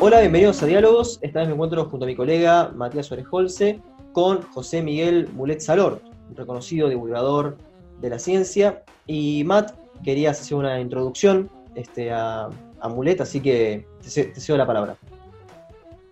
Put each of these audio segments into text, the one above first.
Hola, bienvenidos a Diálogos. Esta vez me encuentro junto a mi colega Matías Orejolce con José Miguel Mulet Salor, un reconocido divulgador de la ciencia. Y Matt, querías hacer una introducción este, a, Mulet, así que te, cedo la palabra.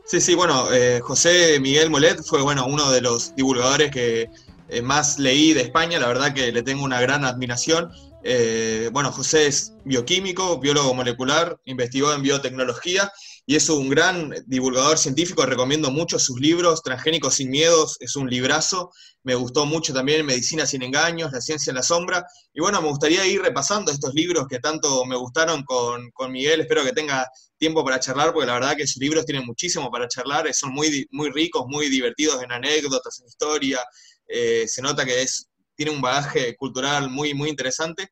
Sí, sí, bueno, eh, José Miguel Mulet fue bueno, uno de los divulgadores que eh, más leí de España, la verdad que le tengo una gran admiración. Eh, bueno, José es bioquímico, biólogo molecular, investigó en biotecnología y es un gran divulgador científico, recomiendo mucho sus libros, Transgénicos sin miedos, es un librazo, me gustó mucho también Medicina sin engaños, La ciencia en la sombra, y bueno, me gustaría ir repasando estos libros que tanto me gustaron con, Miguel, espero que tenga tiempo para charlar, porque la verdad que sus libros tienen muchísimo para charlar, son muy, muy ricos, muy divertidos en anécdotas, en historia, eh, se nota que es, tiene un bagaje cultural muy, muy interesante,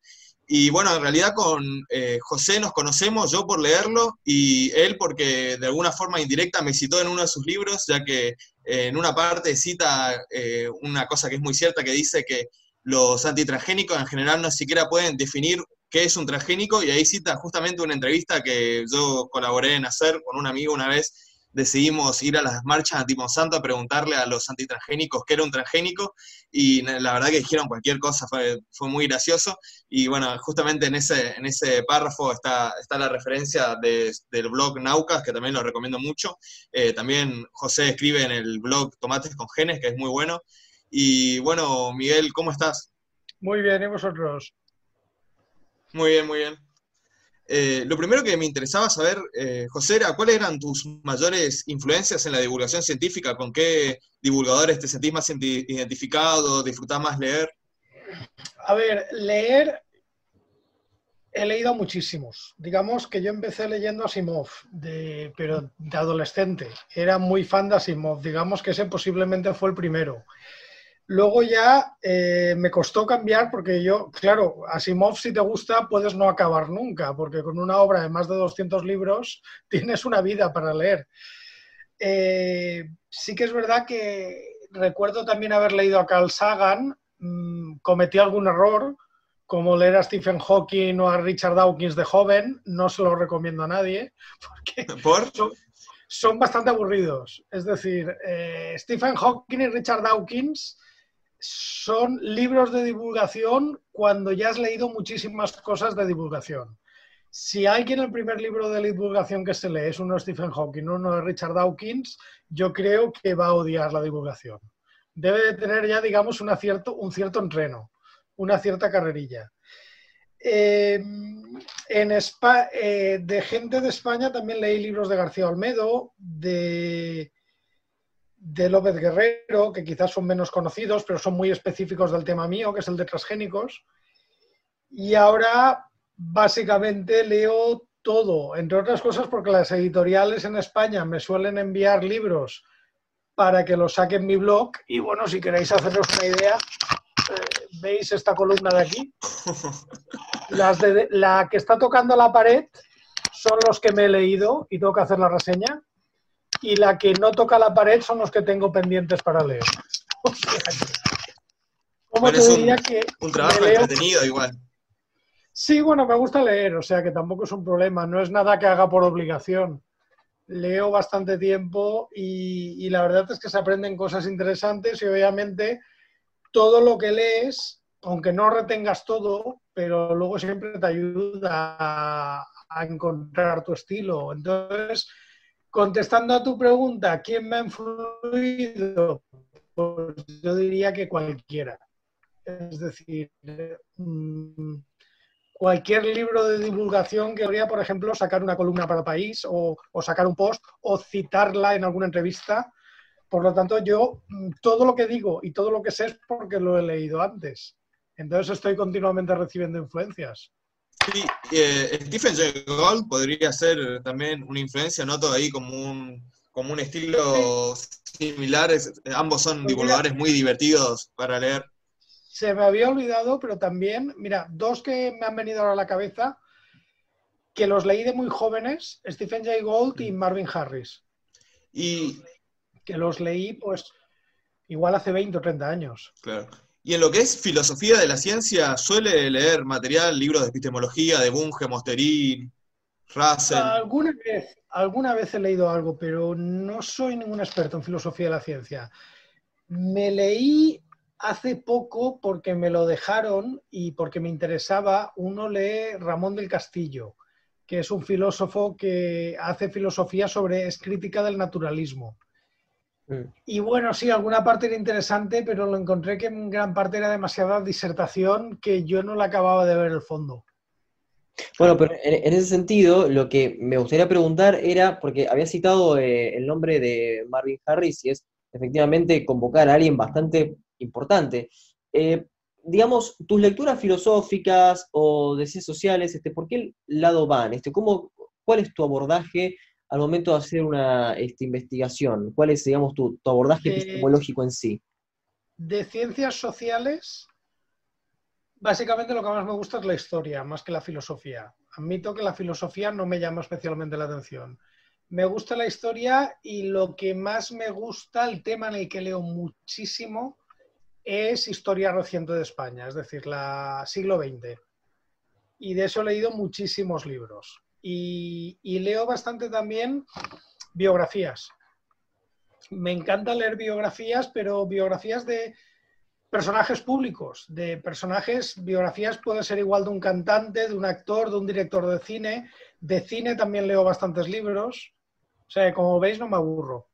y bueno, en realidad con eh, José nos conocemos, yo por leerlo y él porque de alguna forma indirecta me citó en uno de sus libros, ya que eh, en una parte cita eh, una cosa que es muy cierta que dice que los antitransgénicos en general no siquiera pueden definir qué es un transgénico y ahí cita justamente una entrevista que yo colaboré en hacer con un amigo una vez. Decidimos ir a las marchas anti-Monsanto a preguntarle a los antitransgénicos qué era un transgénico y la verdad que dijeron cualquier cosa, fue, fue muy gracioso y bueno, justamente en ese, en ese párrafo está, está la referencia del blog Naucas, que también lo recomiendo mucho. Eh, también José escribe en el blog Tomates con Genes, que es muy bueno. Y bueno, Miguel, ¿cómo estás? Muy bien, ¿y vosotros? Muy bien, muy bien. Eh, lo primero que me interesaba saber, eh, José, era cuáles eran tus mayores influencias en la divulgación científica, con qué divulgadores te sentís más identificado, disfrutás más leer. A ver, leer he leído muchísimos. Digamos que yo empecé leyendo Asimov, de, pero de adolescente. Era muy fan de Asimov. Digamos que ese posiblemente fue el primero. Luego ya eh, me costó cambiar porque yo, claro, Asimov si te gusta puedes no acabar nunca, porque con una obra de más de 200 libros tienes una vida para leer. Eh, sí que es verdad que recuerdo también haber leído a Carl Sagan, mm, cometí algún error, como leer a Stephen Hawking o a Richard Dawkins de joven, no se lo recomiendo a nadie, porque Son, bastante aburridos. Es decir, eh, Stephen Hawking y Richard Dawkins son libros de divulgación cuando ya has leído muchísimas cosas de divulgación. Si alguien el primer libro de divulgación que se lee es uno de Stephen Hawking, uno de Richard Dawkins, yo creo que va a odiar la divulgación. Debe de tener ya, digamos, un cierto, un cierto entreno, una cierta carrerilla. Eh, en eh, de gente de España también leí libros de García Olmedo, de de López Guerrero, que quizás son menos conocidos, pero son muy específicos del tema mío, que es el de transgénicos. Y ahora básicamente leo todo, entre otras cosas porque las editoriales en España me suelen enviar libros para que los saque en mi blog. Y bueno, si queréis haceros una idea, eh, veis esta columna de aquí. Las de, la que está tocando la pared son los que me he leído y tengo que hacer la reseña y la que no toca la pared son los que tengo pendientes para leer. ¿Cómo te diría un, que un trabajo entretenido igual. Sí, bueno, me gusta leer, o sea que tampoco es un problema, no es nada que haga por obligación. Leo bastante tiempo y, y la verdad es que se aprenden cosas interesantes y obviamente todo lo que lees, aunque no retengas todo, pero luego siempre te ayuda a, a encontrar tu estilo. Entonces, Contestando a tu pregunta, ¿quién me ha influido? Pues yo diría que cualquiera. Es decir, mm, cualquier libro de divulgación que habría, por ejemplo, sacar una columna para país o, sacar un post o citarla en alguna entrevista. Por lo tanto, yo mm, todo lo que digo y todo lo que sé es porque lo he leído antes. Entonces estoy continuamente recibiendo influencias. Sí, eh, Stephen Jay Gould podría ser también una influencia, noto ahí como un, como un estilo similar. ambos son divulgadores muy divertidos para leer. Se me había olvidado, pero también, mira, dos que me han venido a la cabeza, que los leí de muy jóvenes, Stephen Jay Gould y mm. Marvin Harris. Y... Que los leí, pues, igual hace 20 o 30 años. Claro. Y en lo que es filosofía de la ciencia, ¿suele leer material, libros de epistemología, de Bunge, Mosterín, Russell? Alguna vez, alguna vez he leído algo, pero no soy ningún experto en filosofía de la ciencia. Me leí hace poco porque me lo dejaron y porque me interesaba, uno lee Ramón del Castillo, que es un filósofo que hace filosofía sobre, es crítica del naturalismo. Y bueno, sí, alguna parte era interesante, pero lo encontré que en gran parte era demasiada disertación que yo no la acababa de ver el fondo. Bueno, pero en, ese sentido, lo que me gustaría preguntar era, porque había citado eh, el nombre de Marvin Harris, y es efectivamente convocar a alguien bastante importante. Eh, digamos, tus lecturas filosóficas o de ciencias sociales, este, ¿por qué lado van? Este, ¿cómo, ¿Cuál es tu abordaje al momento de hacer una este, investigación? ¿Cuál es, digamos, tu, abordaje epistemológico en sí? De ciencias sociales, básicamente lo que más me gusta es la historia, más que la filosofía. Admito que la filosofía no me llama especialmente la atención. Me gusta la historia y lo que más me gusta, el tema en el que leo muchísimo, es historia reciente de España, es decir, la siglo XX. Y de eso he leído muchísimos libros y, leo bastante también biografías. Me encanta leer biografías, pero biografías de personajes públicos, de personajes, biografías puede ser igual de un cantante, de un actor, de un director de cine. De cine también leo bastantes libros. O sea, como veis, no me aburro.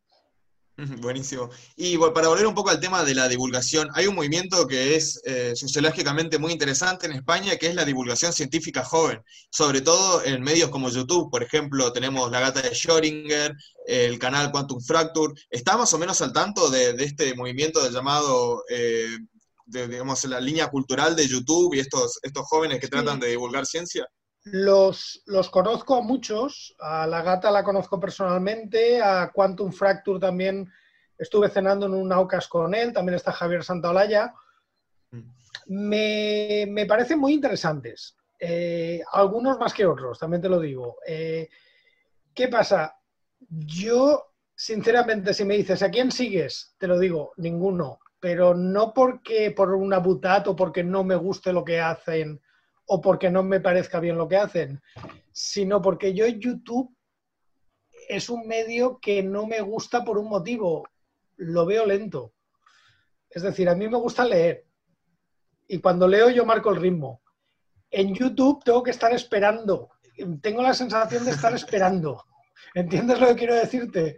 Buenísimo. Y para volver un poco al tema de la divulgación, hay un movimiento que es eh, sociológicamente muy interesante en España, que es la divulgación científica joven, sobre todo en medios como YouTube, por ejemplo, tenemos La Gata de Schrödinger, el canal Quantum Fracture. ¿Está más o menos al tanto de, este movimiento del llamado, eh, digamos, la línea cultural de YouTube y estos, estos jóvenes que tratan de divulgar ciencia? Los, los, conozco a muchos, a la gata la conozco personalmente, a Quantum Fracture también estuve cenando en un Aucas con él, también está Javier Santaolalla. Mm. Me, me parecen muy interesantes, eh, algunos más que otros, también te lo digo. Eh, ¿Qué pasa? Yo, sinceramente, si me dices, ¿a quién sigues? Te lo digo, ninguno, pero no porque por una butat o porque no me guste lo que hacen o porque no me parezca bien lo que hacen, sino porque yo YouTube es un medio que no me gusta por un motivo, lo veo lento. Es decir, a mí me gusta leer y cuando leo yo marco el ritmo. En YouTube tengo que estar esperando, tengo la sensación de estar esperando. ¿Entiendes lo que quiero decirte?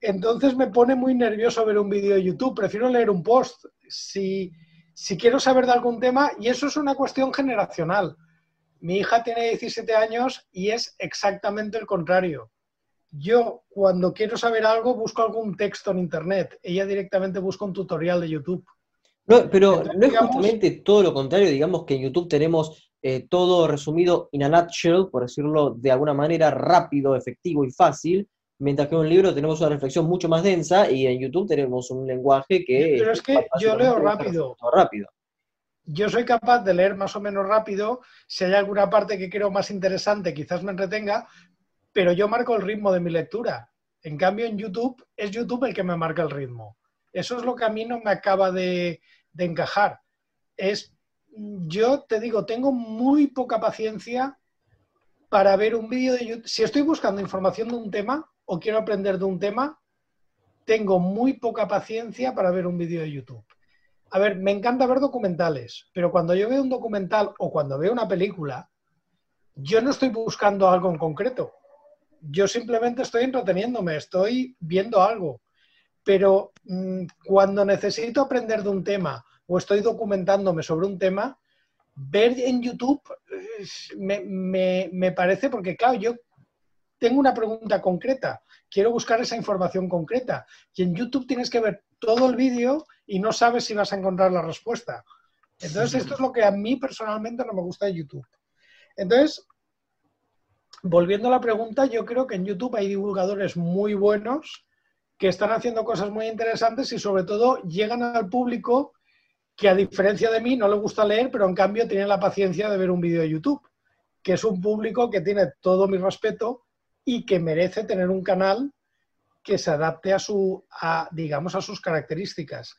Entonces me pone muy nervioso ver un vídeo de YouTube, prefiero leer un post. Si, si quiero saber de algún tema, y eso es una cuestión generacional. Mi hija tiene 17 años y es exactamente el contrario. Yo, cuando quiero saber algo, busco algún texto en Internet. Ella directamente busca un tutorial de YouTube. No, pero no es justamente todo lo contrario. Digamos que en YouTube tenemos eh, todo resumido in a nutshell, por decirlo de alguna manera, rápido, efectivo y fácil. Mientras que en un libro tenemos una reflexión mucho más densa y en YouTube tenemos un lenguaje que... Pero es que yo leo rápido. rápido. Yo soy capaz de leer más o menos rápido. Si hay alguna parte que quiero más interesante, quizás me entretenga, pero yo marco el ritmo de mi lectura. En cambio, en YouTube es YouTube el que me marca el ritmo. Eso es lo que a mí no me acaba de, de encajar. Es, yo te digo, tengo muy poca paciencia para ver un vídeo de YouTube. Si estoy buscando información de un tema, o quiero aprender de un tema, tengo muy poca paciencia para ver un vídeo de YouTube. A ver, me encanta ver documentales, pero cuando yo veo un documental o cuando veo una película, yo no estoy buscando algo en concreto. Yo simplemente estoy entreteniéndome, estoy viendo algo. Pero mm, cuando necesito aprender de un tema o estoy documentándome sobre un tema, ver en YouTube me, me parece, porque claro, yo tengo una pregunta concreta, quiero buscar esa información concreta. Y en YouTube tienes que ver todo el vídeo y no sabes si vas a encontrar la respuesta. Entonces, esto es lo que a mí personalmente no me gusta de YouTube. Entonces, volviendo a la pregunta, yo creo que en YouTube hay divulgadores muy buenos que están haciendo cosas muy interesantes y sobre todo llegan al público que a diferencia de mí no le gusta leer, pero en cambio tiene la paciencia de ver un vídeo de YouTube, que es un público que tiene todo mi respeto y que merece tener un canal que se adapte a su, a, digamos, a sus características.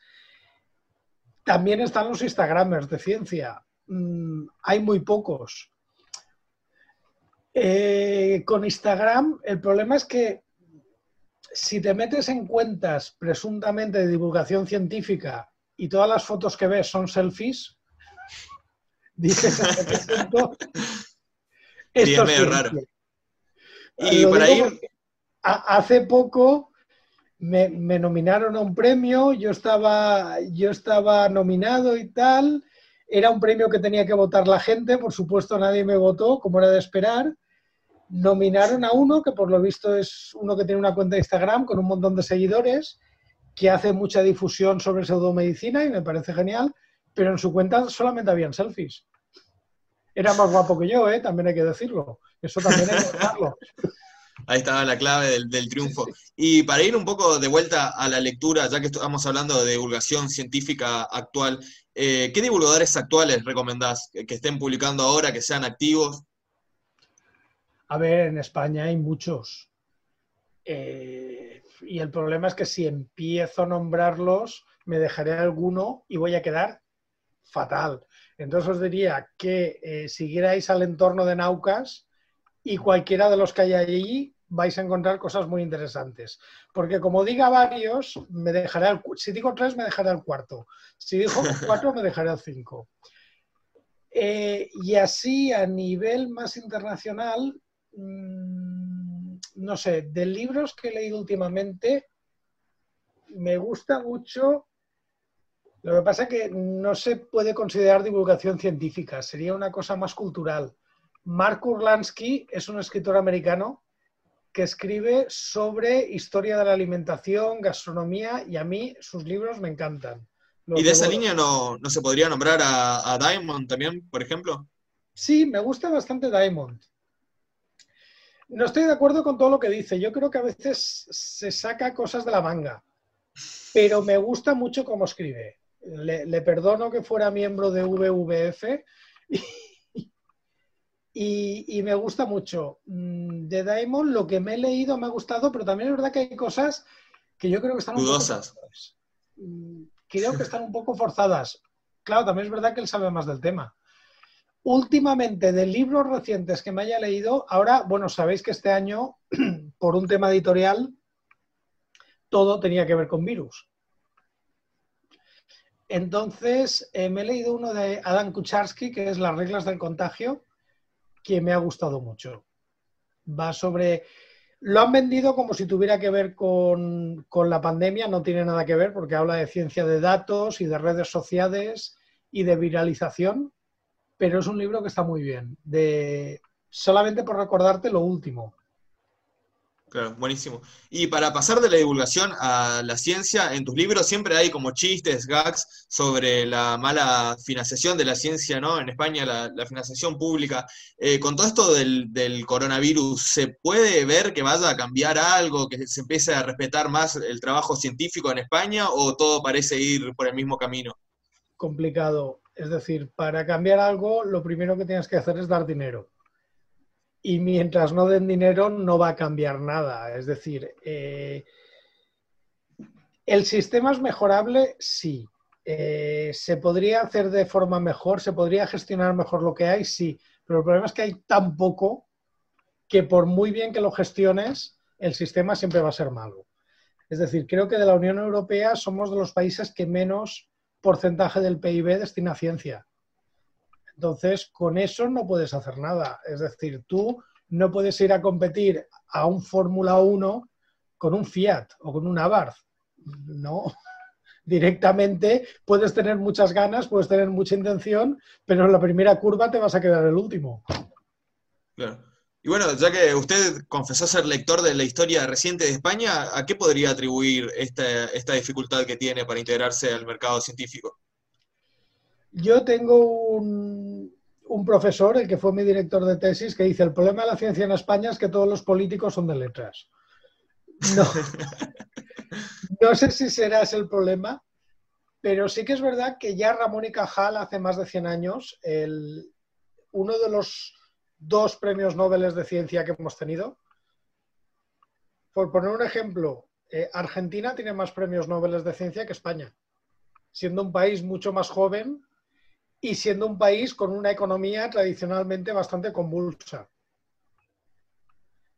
También están los Instagramers de ciencia. Mm, hay muy pocos. Eh, con Instagram, el problema es que si te metes en cuentas presuntamente de divulgación científica y todas las fotos que ves son selfies, dices esto es medio raro. Y por ahí... Hace poco me, nominaron a un premio, yo estaba, yo estaba nominado y tal, era un premio que tenía que votar la gente, por supuesto nadie me votó, como era de esperar. Nominaron a uno que por lo visto es uno que tiene una cuenta de Instagram con un montón de seguidores, que hace mucha difusión sobre pseudomedicina y me parece genial, pero en su cuenta solamente habían selfies. Era más guapo que yo, ¿eh? también hay que decirlo. Eso también hay que decirlo. Ahí estaba la clave del, triunfo. Y para ir un poco de vuelta a la lectura, ya que estamos hablando de divulgación científica actual, eh, ¿qué divulgadores actuales recomendás que, estén publicando ahora, que sean activos? A ver, en España hay muchos. Eh, y el problema es que si empiezo a nombrarlos, me dejaré alguno y voy a quedar fatal. Entonces os diría que eh, siguierais al entorno de Naucas y cualquiera de los que hay allí vais a encontrar cosas muy interesantes. Porque como diga varios, me dejará el, si digo tres, me dejará el cuarto. Si digo cuatro, me dejará el cinco. Eh, y así a nivel más internacional, mm, no sé, de libros que he leído últimamente, me gusta mucho. Lo que pasa es que no se puede considerar divulgación científica, sería una cosa más cultural. Mark Urlansky es un escritor americano que escribe sobre historia de la alimentación, gastronomía y a mí sus libros me encantan. ¿Y de esa línea no, se podría nombrar a, Diamond también, por ejemplo? Sí, me gusta bastante Diamond. No estoy de acuerdo con todo lo que dice. Yo creo que a veces se saca cosas de la manga, pero me gusta mucho cómo escribe. Le, le perdono que fuera miembro de VVF y, me gusta mucho. Mm, de Daimon lo que me he leído me ha gustado, pero también es verdad que hay cosas que yo creo que están un poco forzadas. Mm, creo que están un poco forzadas. Claro, también es verdad que él sabe más del tema. Últimamente, de libros recientes que me haya leído, ahora, bueno, sabéis que este año, por un tema editorial, todo tenía que ver con virus. Entonces, eh, me he leído uno de Adam Kucharski, que es Las reglas del contagio, que me ha gustado mucho. Va sobre... Lo han vendido como si tuviera que ver con, la pandemia, no tiene nada que ver porque habla de ciencia de datos y de redes sociales y de viralización, pero es un libro que está muy bien. De, solamente por recordarte lo último. Claro, buenísimo. Y para pasar de la divulgación a la ciencia, en tus libros siempre hay como chistes, gags sobre la mala financiación de la ciencia, ¿no? En España, la, financiación pública. Eh, con todo esto del, coronavirus, ¿se puede ver que vaya a cambiar algo, que se empiece a respetar más el trabajo científico en España o todo parece ir por el mismo camino? Complicado. Es decir, para cambiar algo, lo primero que tienes que hacer es dar dinero y mientras no den dinero no va a cambiar nada. Es decir, eh, el sistema es mejorable, sí. Eh, ¿Se podría hacer de forma mejor? ¿Se podría gestionar mejor lo que hay? Sí. Pero el problema es que hay tan poco que por muy bien que lo gestiones, el sistema siempre va a ser malo. Es decir, creo que de la Unión Europea somos de los países que menos porcentaje del PIB destina a ciencia. Entonces, con eso no puedes hacer nada. Es decir, tú no puedes ir a competir a un Fórmula 1 con un Fiat o con un Abarth. No. Directamente puedes tener muchas ganas, puedes tener mucha intención, pero en la primera curva te vas a quedar el último. Claro. Y bueno, ya que usted confesó ser lector de la historia reciente de España, ¿a qué podría atribuir esta, esta dificultad que tiene para integrarse al mercado científico? Yo tengo un, profesor, el que fue mi director de tesis, que dice, el problema de la ciencia en España es que todos los políticos son de letras. No, no sé si será ese el problema, pero sí que es verdad que ya Ramón y Cajal, hace más de 100 años, el, uno de los dos premios Nobel de ciencia que hemos tenido, por poner un ejemplo, eh, Argentina tiene más premios Nobel de ciencia que España siendo un país mucho más joven y siendo un país con una economía tradicionalmente bastante convulsa.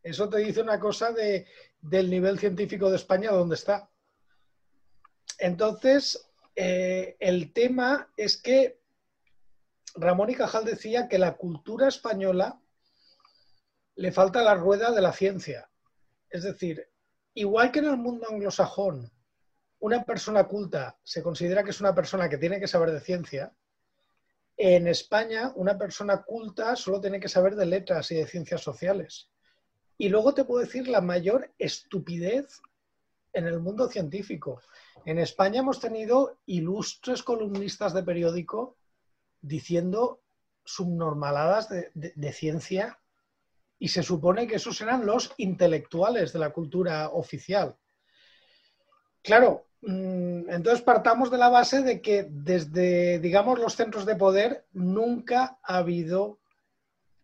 Eso te dice una cosa de, del nivel científico de España donde está. Entonces, eh, el tema es que Ramón y Cajal decía que la cultura española le falta la rueda de la ciencia. Es decir, igual que en el mundo anglosajón, una persona culta se considera que es una persona que tiene que saber de ciencia, en España una persona culta solo tiene que saber de letras y de ciencias sociales. Y luego te puedo decir la mayor estupidez en el mundo científico. En España hemos tenido ilustres columnistas de periódico diciendo subnormaladas de, ciencia y se supone que esos eran los intelectuales de la cultura oficial. Claro, entonces partamos de la base de que desde, digamos, los centros de poder nunca ha habido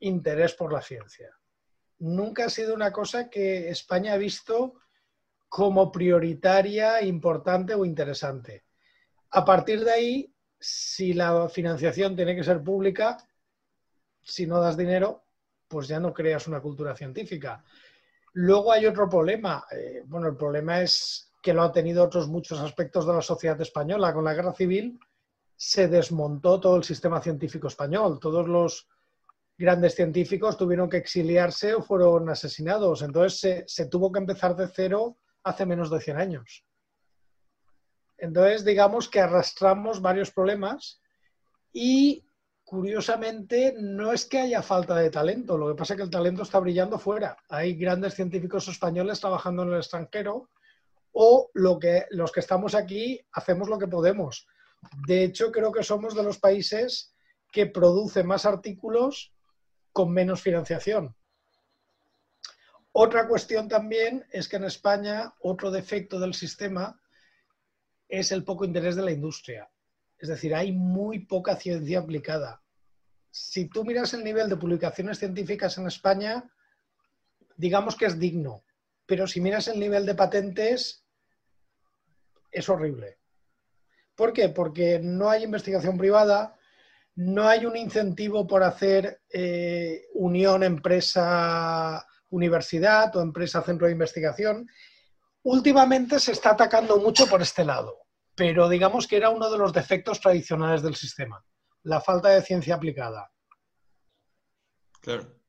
interés por la ciencia. Nunca ha sido una cosa que España ha visto como prioritaria, importante o interesante. A partir de ahí, si la financiación tiene que ser pública, si no das dinero, pues ya no creas una cultura científica. Luego hay otro problema. Eh, bueno, el problema es que lo ha tenido otros muchos aspectos de la sociedad española. Con la guerra civil se desmontó todo el sistema científico español. Todos los grandes científicos tuvieron que exiliarse o fueron asesinados. Entonces se, se tuvo que empezar de cero hace menos de 100 años. Entonces, digamos que arrastramos varios problemas y curiosamente no es que haya falta de talento, lo que pasa es que el talento está brillando fuera. Hay grandes científicos españoles trabajando en el extranjero o lo que, los que estamos aquí hacemos lo que podemos. De hecho, creo que somos de los países que producen más artículos con menos financiación. Otra cuestión también es que en España otro defecto del sistema es el poco interés de la industria. Es decir, hay muy poca ciencia aplicada. Si tú miras el nivel de publicaciones científicas en España, digamos que es digno, pero si miras el nivel de patentes, es horrible. ¿Por qué? Porque no hay investigación privada, no hay un incentivo por hacer eh, unión empresa universidad o empresa centro de investigación. Últimamente se está atacando mucho por este lado, pero digamos que era uno de los defectos tradicionales del sistema, la falta de ciencia aplicada. Claro.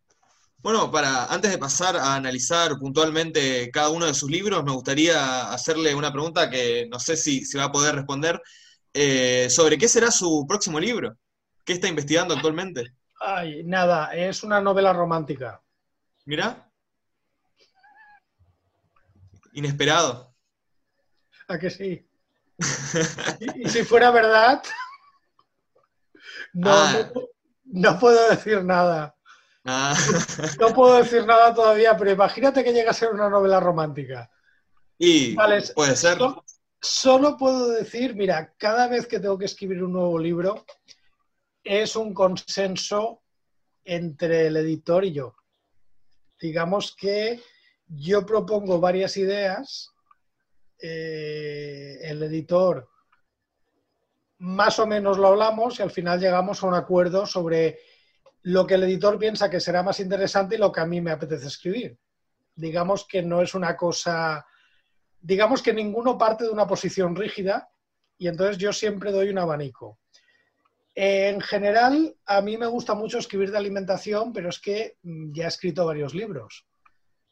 Bueno, para antes de pasar a analizar puntualmente cada uno de sus libros, me gustaría hacerle una pregunta que no sé si, se va a poder responder eh, sobre qué será su próximo libro. ¿Qué está investigando actualmente? Ay, nada, es una novela romántica. Mira. Inesperado. ¿A que sí? y, si fuera verdad, no, ah. no, puedo decir nada. Ah. No puedo decir nada todavía, pero imagínate que llega a ser una novela romántica. Y puede ser. solo puedo decir, mira, cada vez que tengo que escribir un nuevo libro, es un consenso entre el editor y yo. Digamos que yo propongo varias ideas, eh, el editor más o menos lo hablamos y al final llegamos a un acuerdo sobre lo que el editor piensa que será más interesante y lo que a mí me apetece escribir. Digamos que no es una cosa, digamos que ninguno parte de una posición rígida y entonces yo siempre doy un abanico. En general, a mí me gusta mucho escribir de alimentación, pero es que mm, ya he escrito varios libros.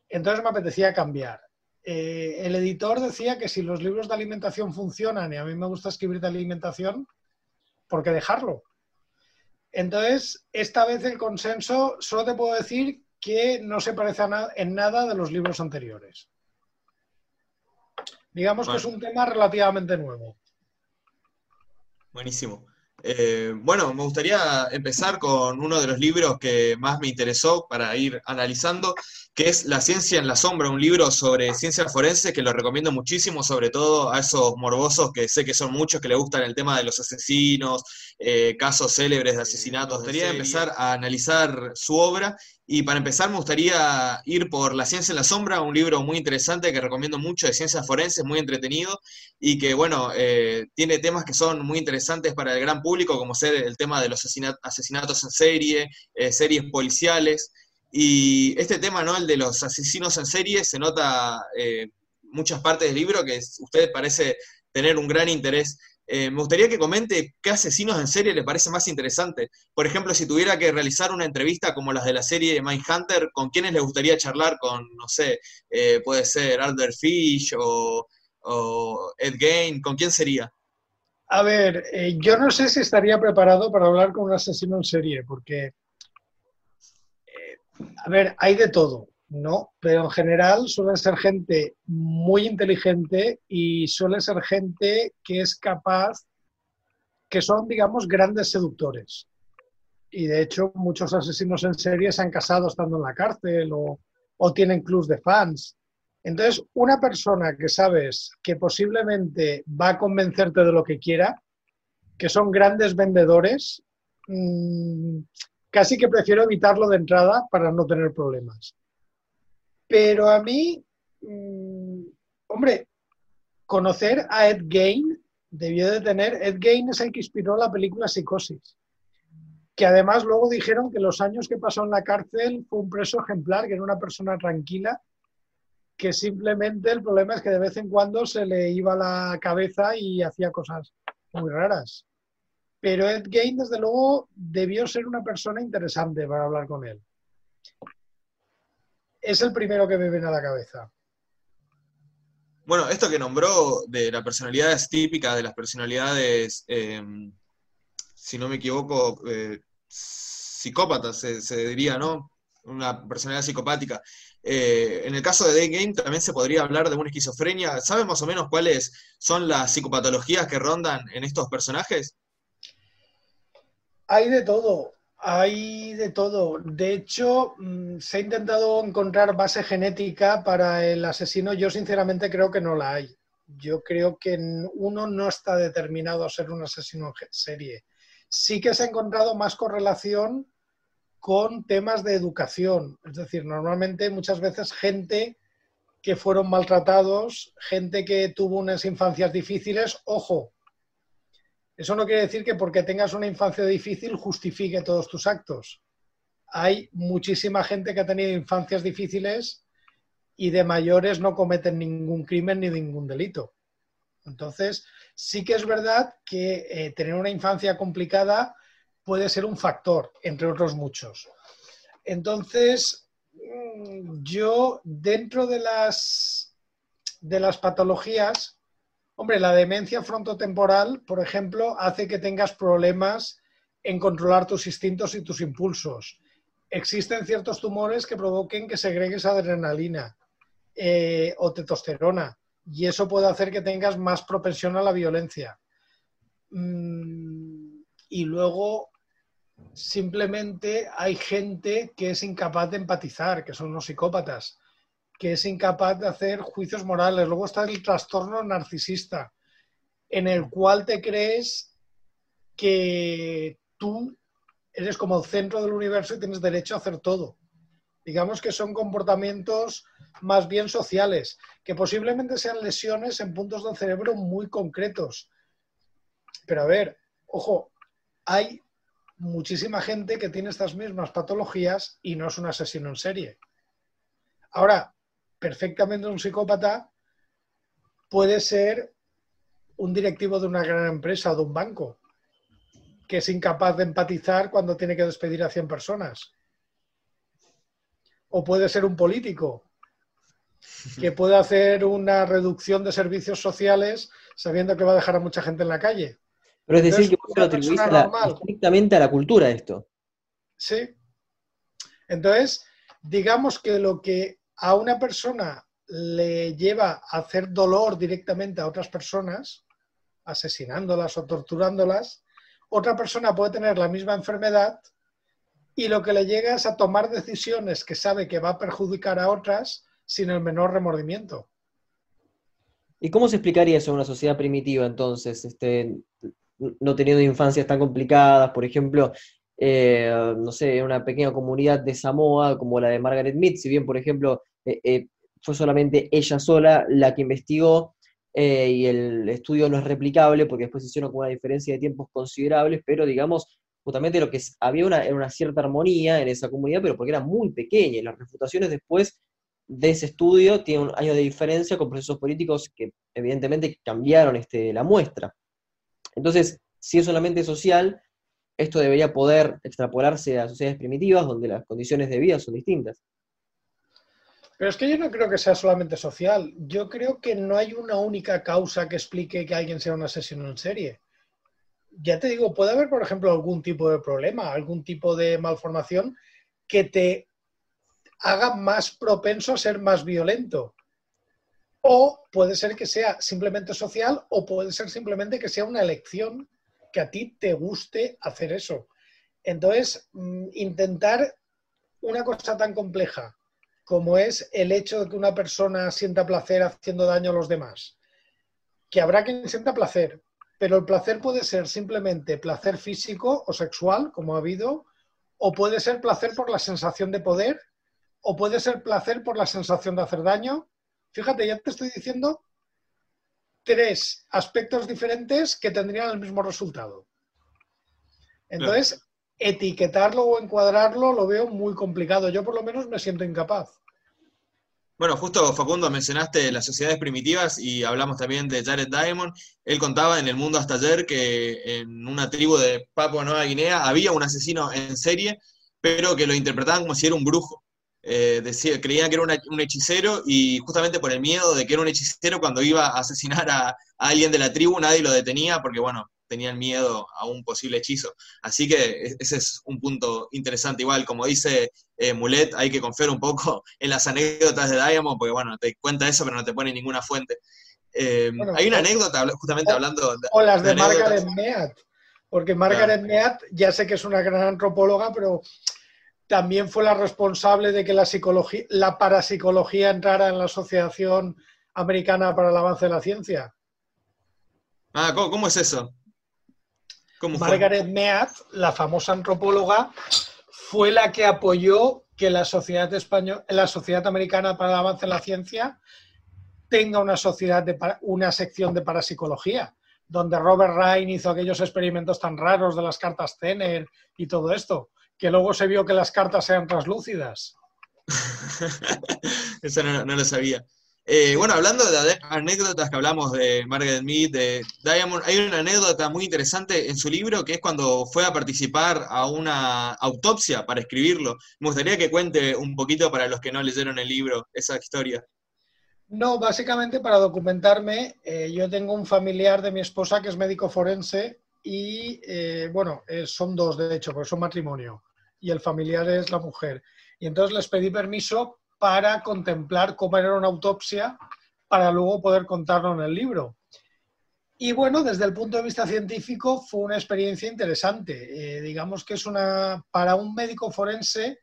Entonces me apetecía cambiar. Eh, el editor decía que si los libros de alimentación funcionan y a mí me gusta escribir de alimentación, ¿por qué dejarlo? Entonces, esta vez el consenso, solo te puedo decir que no se parece en nada de los libros anteriores. Digamos que es un tema relativamente nuevo. Buenísimo. Eh, bueno, me gustaría empezar con uno de los libros que más me interesó para ir analizando, que es La ciencia en la sombra, un libro sobre ciencia forense que lo recomiendo muchísimo, sobre todo a esos morbosos que sé que son muchos que le gustan el tema de los asesinos, eh, casos célebres de asesinatos. Me gustaría empezar a analizar su obra Y para empezar me gustaría ir por La ciencia en la sombra, un libro muy interesante que recomiendo mucho de ciencias forenses, muy entretenido y que, bueno, eh, tiene temas que son muy interesantes para el gran público, como ser el tema de los asesinatos en serie, eh, series policiales. Y este tema, ¿no? El de los asesinos en serie, se nota eh, muchas partes del libro que usted parece tener un gran interés. Eh, me gustaría que comente qué asesinos en serie le parece más interesante. Por ejemplo, si tuviera que realizar una entrevista como las de la serie Mindhunter, ¿con quiénes le gustaría charlar? Con, no sé, eh, puede ser Alder Fish o, Ed Gain, ¿con quién sería? A ver, eh, yo no sé si estaría preparado para hablar con un asesino en serie, porque, a ver, hay de todo. No, pero en general suelen ser gente muy inteligente y suele ser gente que es capaz, que son, digamos, grandes seductores. Y de hecho, muchos asesinos en serie se han casado estando en la cárcel o, tienen clubs de fans. Entonces, una persona que sabes que posiblemente va a convencerte de lo que quiera, que son grandes vendedores, mmm, casi que prefiero evitarlo de entrada para no tener problemas. Pero a mí, mm, hombre, conocer a Ed Gain debió de tener. Ed Gain es el que inspiró la película Psicosis. Que además luego dijeron que los años que pasó en la cárcel fue un preso ejemplar, que era una persona tranquila, que simplemente el problema es que de vez en cuando se le iba la cabeza y hacía cosas muy raras. Pero Ed Gain, desde luego, debió ser una persona interesante para hablar con él es el primero que me viene a la cabeza. Bueno, esto que nombró de la personalidad típica de las personalidades, em, si no me equivoco, eh, psicópatas, se, diría, ¿no? Una personalidad psicopática. Eh, en el caso de Day Game también se podría hablar de una esquizofrenia. ¿Saben más o menos cuáles son las psicopatologías que rondan en estos personajes? Hay de todo. Hay de todo. De hecho, mm, se ha intentado encontrar base genética para el asesino. Yo sinceramente creo que no la hay. Yo creo que uno no está determinado a ser un asesino en serie. Sí que se ha encontrado más correlación con temas de educación. Es decir, normalmente muchas veces gente que fueron maltratados, gente que tuvo unas infancias difíciles, ojo, eso no quiere decir que porque tengas una infancia difícil justifique todos tus actos. Hay muchísima gente que ha tenido infancias difíciles y de mayores no cometen ningún crimen ni ningún delito. Entonces, sí que es verdad que eh, tener una infancia complicada puede ser un factor, entre otros muchos. Entonces, mm, yo dentro de las, de las patologías, Hombre, la demencia frontotemporal, por ejemplo, hace que tengas problemas en controlar tus instintos y tus impulsos. Existen ciertos tumores que provoquen que segregues adrenalina eh, o testosterona y eso puede hacer que tengas más propensión a la violencia. Mm, y luego, simplemente hay gente que es incapaz de empatizar, que son los psicópatas que es incapaz de hacer juicios morales. Luego está el trastorno narcisista, en el cual te crees que tú eres como el centro del universo y tienes derecho a hacer todo. Digamos que son comportamientos más bien sociales, que posiblemente sean lesiones en puntos del cerebro muy concretos. Pero a ver, ojo, hay muchísima gente que tiene estas mismas patologías y no es un asesino en serie. Ahora, perfectamente un psicópata puede ser un directivo de una gran empresa o de un banco que es incapaz de empatizar cuando tiene que despedir a 100 personas. O puede ser un político que puede hacer una reducción de servicios sociales sabiendo que va a dejar a mucha gente en la calle. Pero es decir, que lo atribuís estrictamente a la cultura esto. Sí. Entonces, digamos que lo que a una persona le lleva a hacer dolor directamente a otras personas, asesinándolas o torturándolas, otra persona puede tener la misma enfermedad y lo que le llega es a tomar decisiones que sabe que va a perjudicar a otras sin el menor remordimiento. ¿Y cómo se explicaría eso en una sociedad primitiva entonces? Este, no teniendo infancias tan complicadas, por ejemplo, eh, no sé, una pequeña comunidad de Samoa como la de Margaret Mead, si bien, por ejemplo, eh, eh, fue solamente ella sola la que investigó y el estudio no es replicable porque después se hicieron con una diferencia de tiempos considerables, pero digamos, justamente lo que había una, una cierta armonía en esa comunidad, pero porque era muy pequeña y las refutaciones después de ese estudio tienen un año de diferencia con procesos políticos que evidentemente cambiaron este, la muestra. Entonces, si es solamente social, esto debería poder extrapolarse a sociedades primitivas donde las condiciones de vida son distintas. Pero es que yo no creo que sea solamente social. Yo creo que no hay una única causa que explique que alguien sea un asesino en serie. Ya te digo, puede haber, por ejemplo, algún tipo de problema, algún tipo de malformación que te haga más propenso a ser más violento. O puede ser que sea simplemente social o puede ser simplemente que sea una elección que a ti te guste hacer eso. Entonces, mm, intentar una cosa tan compleja como es el hecho de que una persona sienta placer haciendo daño a los demás, que habrá quien sienta placer, pero el placer puede ser simplemente placer físico o sexual, como ha habido, o puede ser placer por la sensación de poder, o puede ser placer por la sensación de hacer daño. Fíjate, ya te estoy diciendo tres aspectos diferentes que tendrían el mismo resultado. Entonces, etiquetarlo o encuadrarlo lo veo muy complicado. Yo por lo menos me siento incapaz. Bueno, justo Facundo mencionaste las sociedades primitivas y hablamos también de Jared Diamond. Él contaba en El Mundo hasta ayer que en una tribu de Papua Nueva Guinea había un asesino en serie, pero que lo interpretaban como si era un brujo. Eh, decía, creían que era un hechicero y justamente por el miedo de que era un hechicero cuando iba a asesinar a, alguien de la tribu nadie lo detenía porque bueno, tenían miedo a un posible hechizo. Así que ese es un punto interesante. Igual, como dice eh, Mulet, hay que confiar un poco en las anécdotas de Diamond porque bueno, te cuenta eso pero no te pone ninguna fuente. Eh, hay una anécdota justamente hablando... De, o las de, Margaret Mead, porque Margaret Mead ya sé que es una gran antropóloga, pero también fue la responsable de que la, psicología, la parapsicología entrara en la Asociación Americana para el Avance de la Ciencia. Ah, ¿cómo, es eso? Margaret Mead, la famosa antropóloga, fue la que apoyó que la Sociedad, la Sociedad Americana para el Avance de la Ciencia tenga una, sociedad de, una sección de parapsicología, donde Robert Ryan hizo aquellos experimentos tan raros de las cartas Zener y todo esto que luego se vio que las cartas eran translúcidas. Eso no, lo sabía. Eh, bueno, hablando de anécdotas que hablamos de Margaret Mead, de Diamond, hay una anécdota muy interesante en su libro que es cuando fue a participar a una autopsia para escribirlo. Me gustaría que cuente un poquito para los que no leyeron el libro esa historia. No, básicamente para documentarme, eh, yo tengo un familiar de mi esposa que es médico forense y, eh, bueno, son dos de hecho, porque son matrimonio y el familiar es la mujer. Y entonces les pedí permiso para contemplar cómo era una autopsia para luego poder contarlo en el libro. Y bueno, desde el punto de vista científico fue una experiencia interesante. Eh, digamos que es una, para un médico forense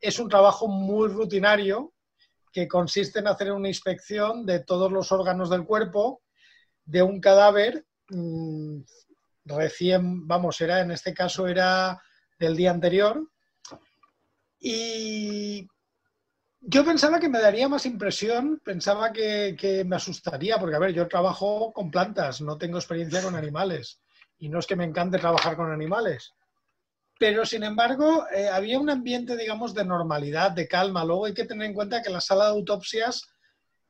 es un trabajo muy rutinario que consiste en hacer una inspección de todos los órganos del cuerpo de un cadáver mm, recién, vamos, era en este caso era del día anterior. Y yo pensaba que me daría más impresión, pensaba que, me asustaría, porque a ver, yo trabajo con plantas, no tengo experiencia con animales. Y no es que me encante trabajar con animales. Pero, sin embargo, eh, había un ambiente, digamos, de normalidad, de calma. Luego hay que tener en cuenta que la sala de autopsias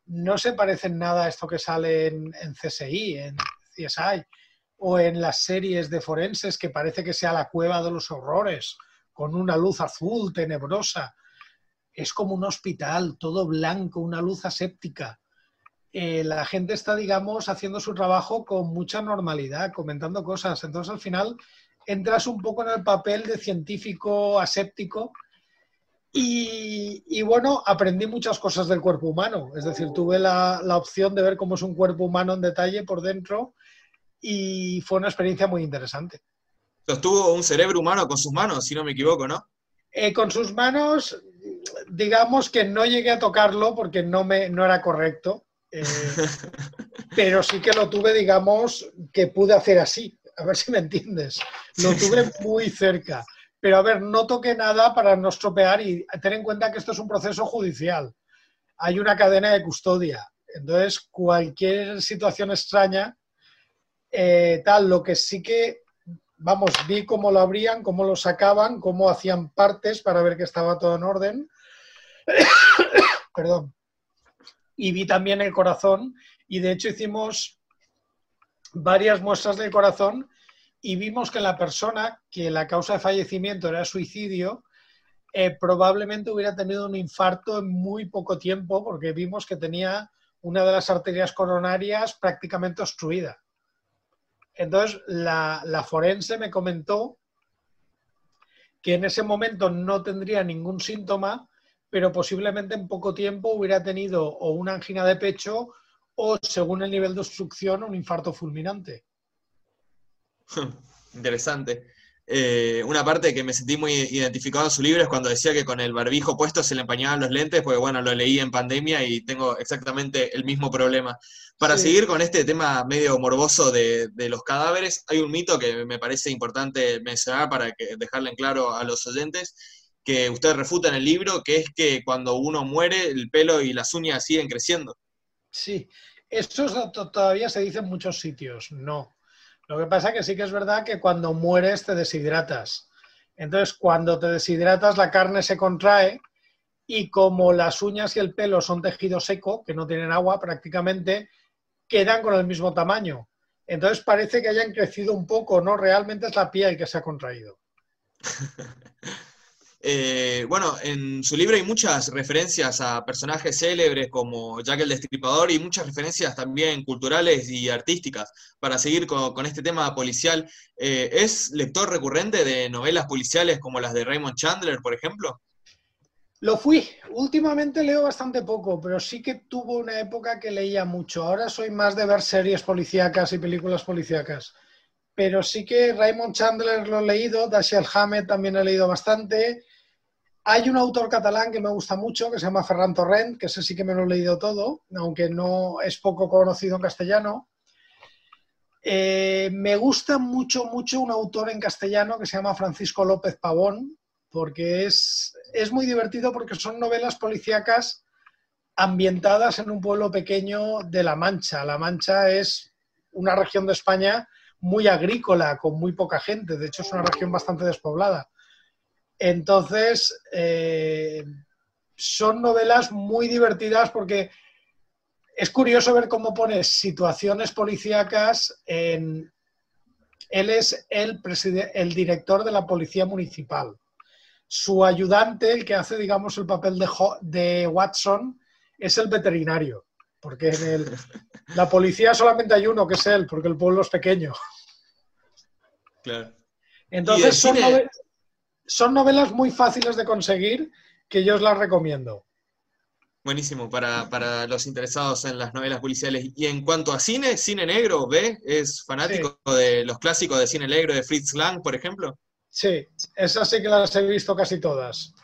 no se parecen nada a esto que sale en, en CSI, en CSI, o en las series de forenses que parece que sea la cueva de los horrores, con una luz azul tenebrosa. Es como un hospital, todo blanco, una luz aséptica. Eh, la gente está, digamos, haciendo su trabajo con mucha normalidad, comentando cosas. Entonces, al final, entras un poco en el papel de científico aséptico y, bueno, aprendí muchas cosas del cuerpo humano. Es decir, tuve la, la, opción de ver cómo es un cuerpo humano en detalle por dentro y fue una experiencia muy interesante. Sostuvo un cerebro humano con sus manos, si no me equivoco, ¿no? Eh, con sus manos, digamos que no llegué a tocarlo porque no, me, no era correcto, eh, pero sí que lo tuve, digamos, que pude hacer así, a ver si me entiendes. Lo tuve muy cerca, Pero a ver, no toque nada para no estropear y tener en cuenta que esto es un proceso judicial. Hay una cadena de custodia. Entonces, cualquier situación extraña, eh, tal, lo que sí que, vamos, vi cómo lo abrían, cómo lo sacaban, cómo hacían partes para ver que estaba todo en orden. Perdón. Y vi también el corazón y de hecho hicimos varias muestras del corazón y vimos que la persona que la causa de fallecimiento era suicidio, eh, probablemente hubiera tenido un infarto en muy poco tiempo porque vimos que tenía una de las arterias coronarias prácticamente obstruida. Entonces, la, la forense me comentó que en ese momento no tendría ningún síntoma, pero posiblemente en poco tiempo hubiera tenido o una angina de pecho o, según el nivel de obstrucción, un infarto fulminante. Interesante. Eh, una parte que me sentí muy identificado en su libro es cuando decía que con el barbijo puesto se le empañaban los lentes, porque bueno, lo leí en pandemia y tengo exactamente el mismo problema. Para seguir con este tema medio morboso de, los cadáveres, hay un mito que me parece importante mencionar para que, dejarle en claro a los oyentes, que usted refuta en el libro, que es que cuando uno muere el pelo y las uñas siguen creciendo. Sí, eso todavía se dice en muchos sitios, no. Lo que pasa es que sí que es verdad que cuando mueres te deshidratas. Entonces, cuando te deshidratas, la carne se contrae y como las uñas y el pelo son tejido seco, que no tienen agua prácticamente, quedan con el mismo tamaño. Entonces parece que hayan crecido un poco, ¿no? Realmente es la piel que se ha contraído. Eh, bueno, en su libro hay muchas referencias a personajes célebres como Jack el Destripador y muchas referencias también culturales y artísticas. Para seguir con, este tema policial, eh, ¿es lector recurrente de novelas policiales como las de Raymond Chandler, por ejemplo? Lo fui. Últimamente leo bastante poco, pero sí que tuvo una época que leía mucho. Ahora soy más de ver series policíacas y películas policíacas pero sí que Raymond Chandler lo he leído, Dashiell Hammett también he leído bastante. Hay un autor catalán que me gusta mucho, que se llama Ferran Torrent, que ese sí que me lo he leído todo, aunque no es poco conocido en castellano. Eh, me gusta mucho, mucho un autor en castellano que se llama Francisco López Pavón, porque es, es muy divertido porque son novelas policíacas ambientadas en un pueblo pequeño de La Mancha. La Mancha es una región de España muy agrícola, con muy poca gente. De hecho, es una región bastante despoblada. Entonces, eh, son novelas muy divertidas porque es curioso ver cómo pones situaciones policíacas en... Él es el, el director de la policía municipal. Su ayudante, el que hace, digamos, el papel de, de Watson, es el veterinario. Porque en la policía solamente hay uno, que es él, porque el pueblo es pequeño. Claro. Entonces son, novelas, muy fáciles de conseguir que yo os las recomiendo. Buenísimo, para, los interesados en las novelas policiales. Y en cuanto a cine, cine negro, ¿ve? ¿Es fanático de los clásicos de cine negro de Fritz Lang, por ejemplo? Sí, esas sí que las he visto casi todas.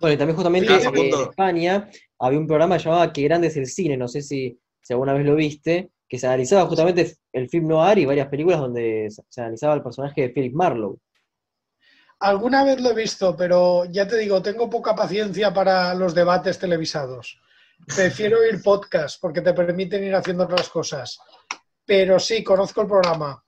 Bueno, y también justamente en España había un programa llamado Qué grande es el cine, no sé si, alguna vez lo viste, que se analizaba justamente el film noir y varias películas donde se analizaba el personaje de Philip Marlowe. Alguna vez lo he visto, pero ya te digo, tengo poca paciencia para los debates televisados. Prefiero ir podcast porque te permiten ir haciendo otras cosas. Pero sí, conozco el programa.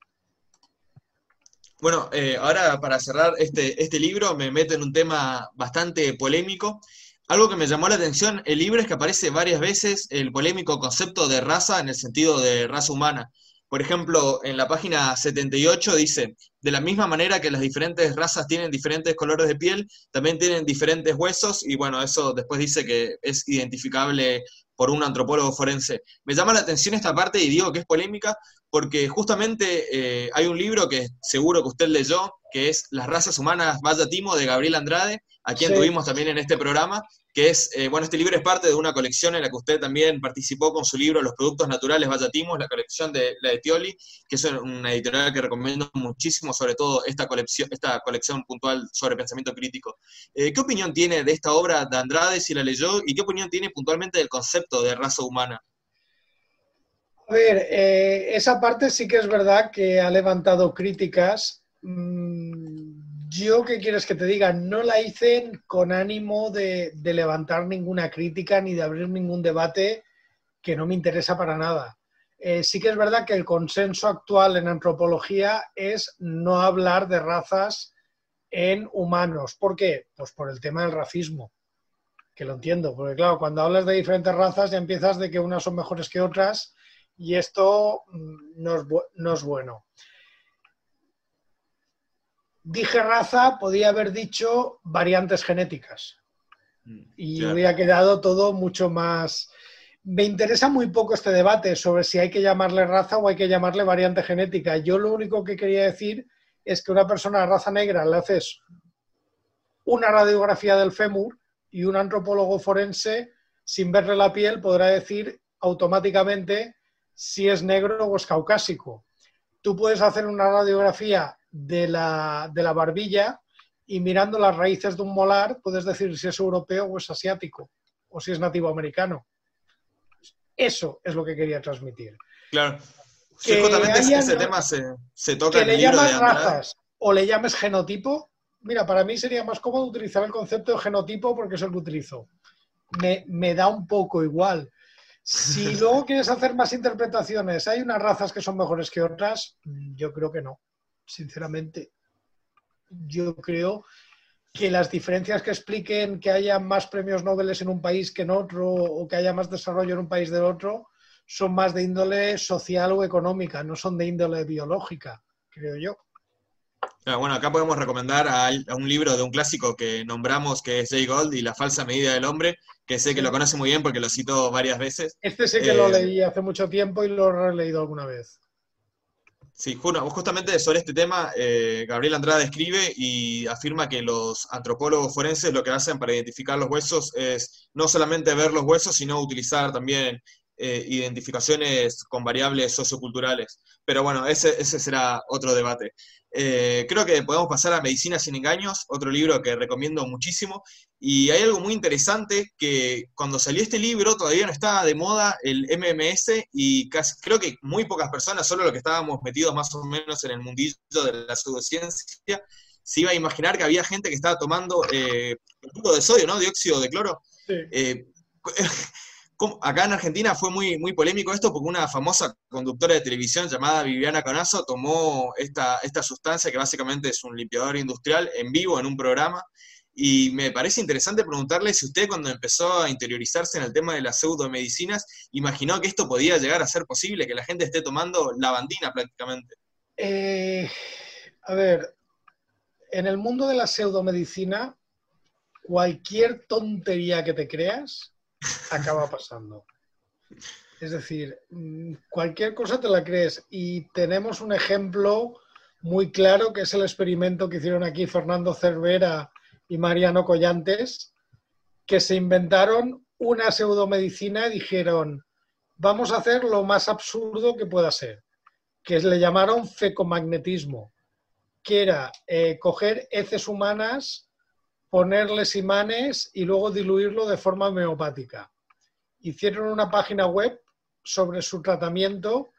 Bueno, eh, ahora para cerrar este, este libro me meto en un tema bastante polémico. Algo que me llamó la atención el libro es que aparece varias veces el polémico concepto de raza en el sentido de raza humana. Por ejemplo, en la página 78 dice, de la misma manera que las diferentes razas tienen diferentes colores de piel, también tienen diferentes huesos y bueno, eso después dice que es identificable por un antropólogo forense. Me llama la atención esta parte y digo que es polémica porque justamente eh, hay un libro que seguro que usted leyó, que es Las razas humanas Vaya Timo de Gabriel Andrade, a quien tuvimos también en este programa, que es, eh, bueno, este libro es parte de una colección en la que usted también participó con su libro Los Productos Naturales Vaya Timo, la colección de la de Tioli, que es una editorial que recomiendo muchísimo, sobre todo esta colección, esta colección puntual sobre pensamiento crítico. Eh, ¿Qué opinión tiene de esta obra de Andrade, si la leyó, y qué opinión tiene puntualmente del concepto de raza humana? A ver, eh, esa parte sí que es verdad que ha levantado críticas. Mm, Yo, ¿qué quieres que te diga? No la hice con ánimo de, levantar ninguna crítica ni de abrir ningún debate que no me interesa para nada. Eh, sí que es verdad que el consenso actual en antropología es no hablar de razas en humanos. ¿Por qué? Pues por el tema del racismo, que lo entiendo, porque claro, cuando hablas de diferentes razas ya empiezas de que unas son mejores que otras y esto mm, no es, bueno. Dije raza, podía haber dicho variantes genéticas mm, y hubiera quedado todo mucho más... Me interesa muy poco este debate sobre si hay que llamarle raza o hay que llamarle variante genética. Yo lo único que quería decir es que una persona de raza negra le haces una radiografía del fémur y un antropólogo forense, sin verle la piel, podrá decir automáticamente si es negro o es caucásico. Tú puedes hacer una radiografía de la, de la barbilla y mirando las raíces de un molar puedes decir si es europeo o es asiático o si es nativo americano. Eso es lo que quería transmitir. Claro. Que ese tema se, toca que le llamas razas o le llames genotipo. Mira, para mí sería más cómodo utilizar el concepto de genotipo porque es el que utilizo. Me, me da un poco igual. Si luego quieres hacer más interpretaciones, ¿hay unas razas que son mejores que otras? Yo creo que no, sinceramente. Yo creo que las diferencias que expliquen que haya más premios Nobel en un país que en otro o que haya más desarrollo en un país del otro son más de índole social o económica, no son de índole biológica, creo yo. Ah, bueno, acá podemos recomendar a, un libro de un clásico que nombramos que es Jay Gold y La falsa medida del hombre, que sé que lo conoce muy bien porque lo citó varias veces. Este sé que lo eh, leí hace mucho tiempo y lo he releído alguna vez. Sí, justamente sobre este tema, eh, Gabriel Andrade escribe y afirma que los antropólogos forenses lo que hacen para identificar los huesos es no solamente ver los huesos, sino utilizar también eh, identificaciones con variables socioculturales. Pero bueno, ese, ese será otro debate. Eh, creo que podemos pasar a Medicina sin engaños, otro libro que recomiendo muchísimo. Y hay algo muy interesante que cuando salió este libro todavía no estaba de moda el MMS y casi, creo que muy pocas personas, solo los que estábamos metidos más o menos en el mundillo de la pseudociencia, se iba a imaginar que había gente que estaba tomando eh, de sodio, ¿no? Dióxido de cloro. Sí. Eh, acá en Argentina fue muy, muy polémico esto porque una famosa conductora de televisión llamada Viviana Canazo tomó esta, esta sustancia que básicamente es un limpiador industrial en vivo en un programa. Y me parece interesante preguntarle si usted cuando empezó a interiorizarse en el tema de las pseudomedicinas, imaginó que esto podía llegar a ser posible, que la gente esté tomando lavandina prácticamente. Eh, a ver, en el mundo de la pseudomedicina, cualquier tontería que te creas acaba pasando. Es decir, mm, cualquier cosa te la crees y tenemos un ejemplo muy claro que es el experimento que hicieron aquí Fernando Cervera y Mariano Collantes, que se inventaron una pseudomedicina y dijeron, vamos a hacer lo más absurdo que pueda ser, que le llamaron fecomagnetismo, que era eh, coger heces humanas ponerles imanes y luego diluirlo de forma homeopática. Hicieron una página web sobre su tratamiento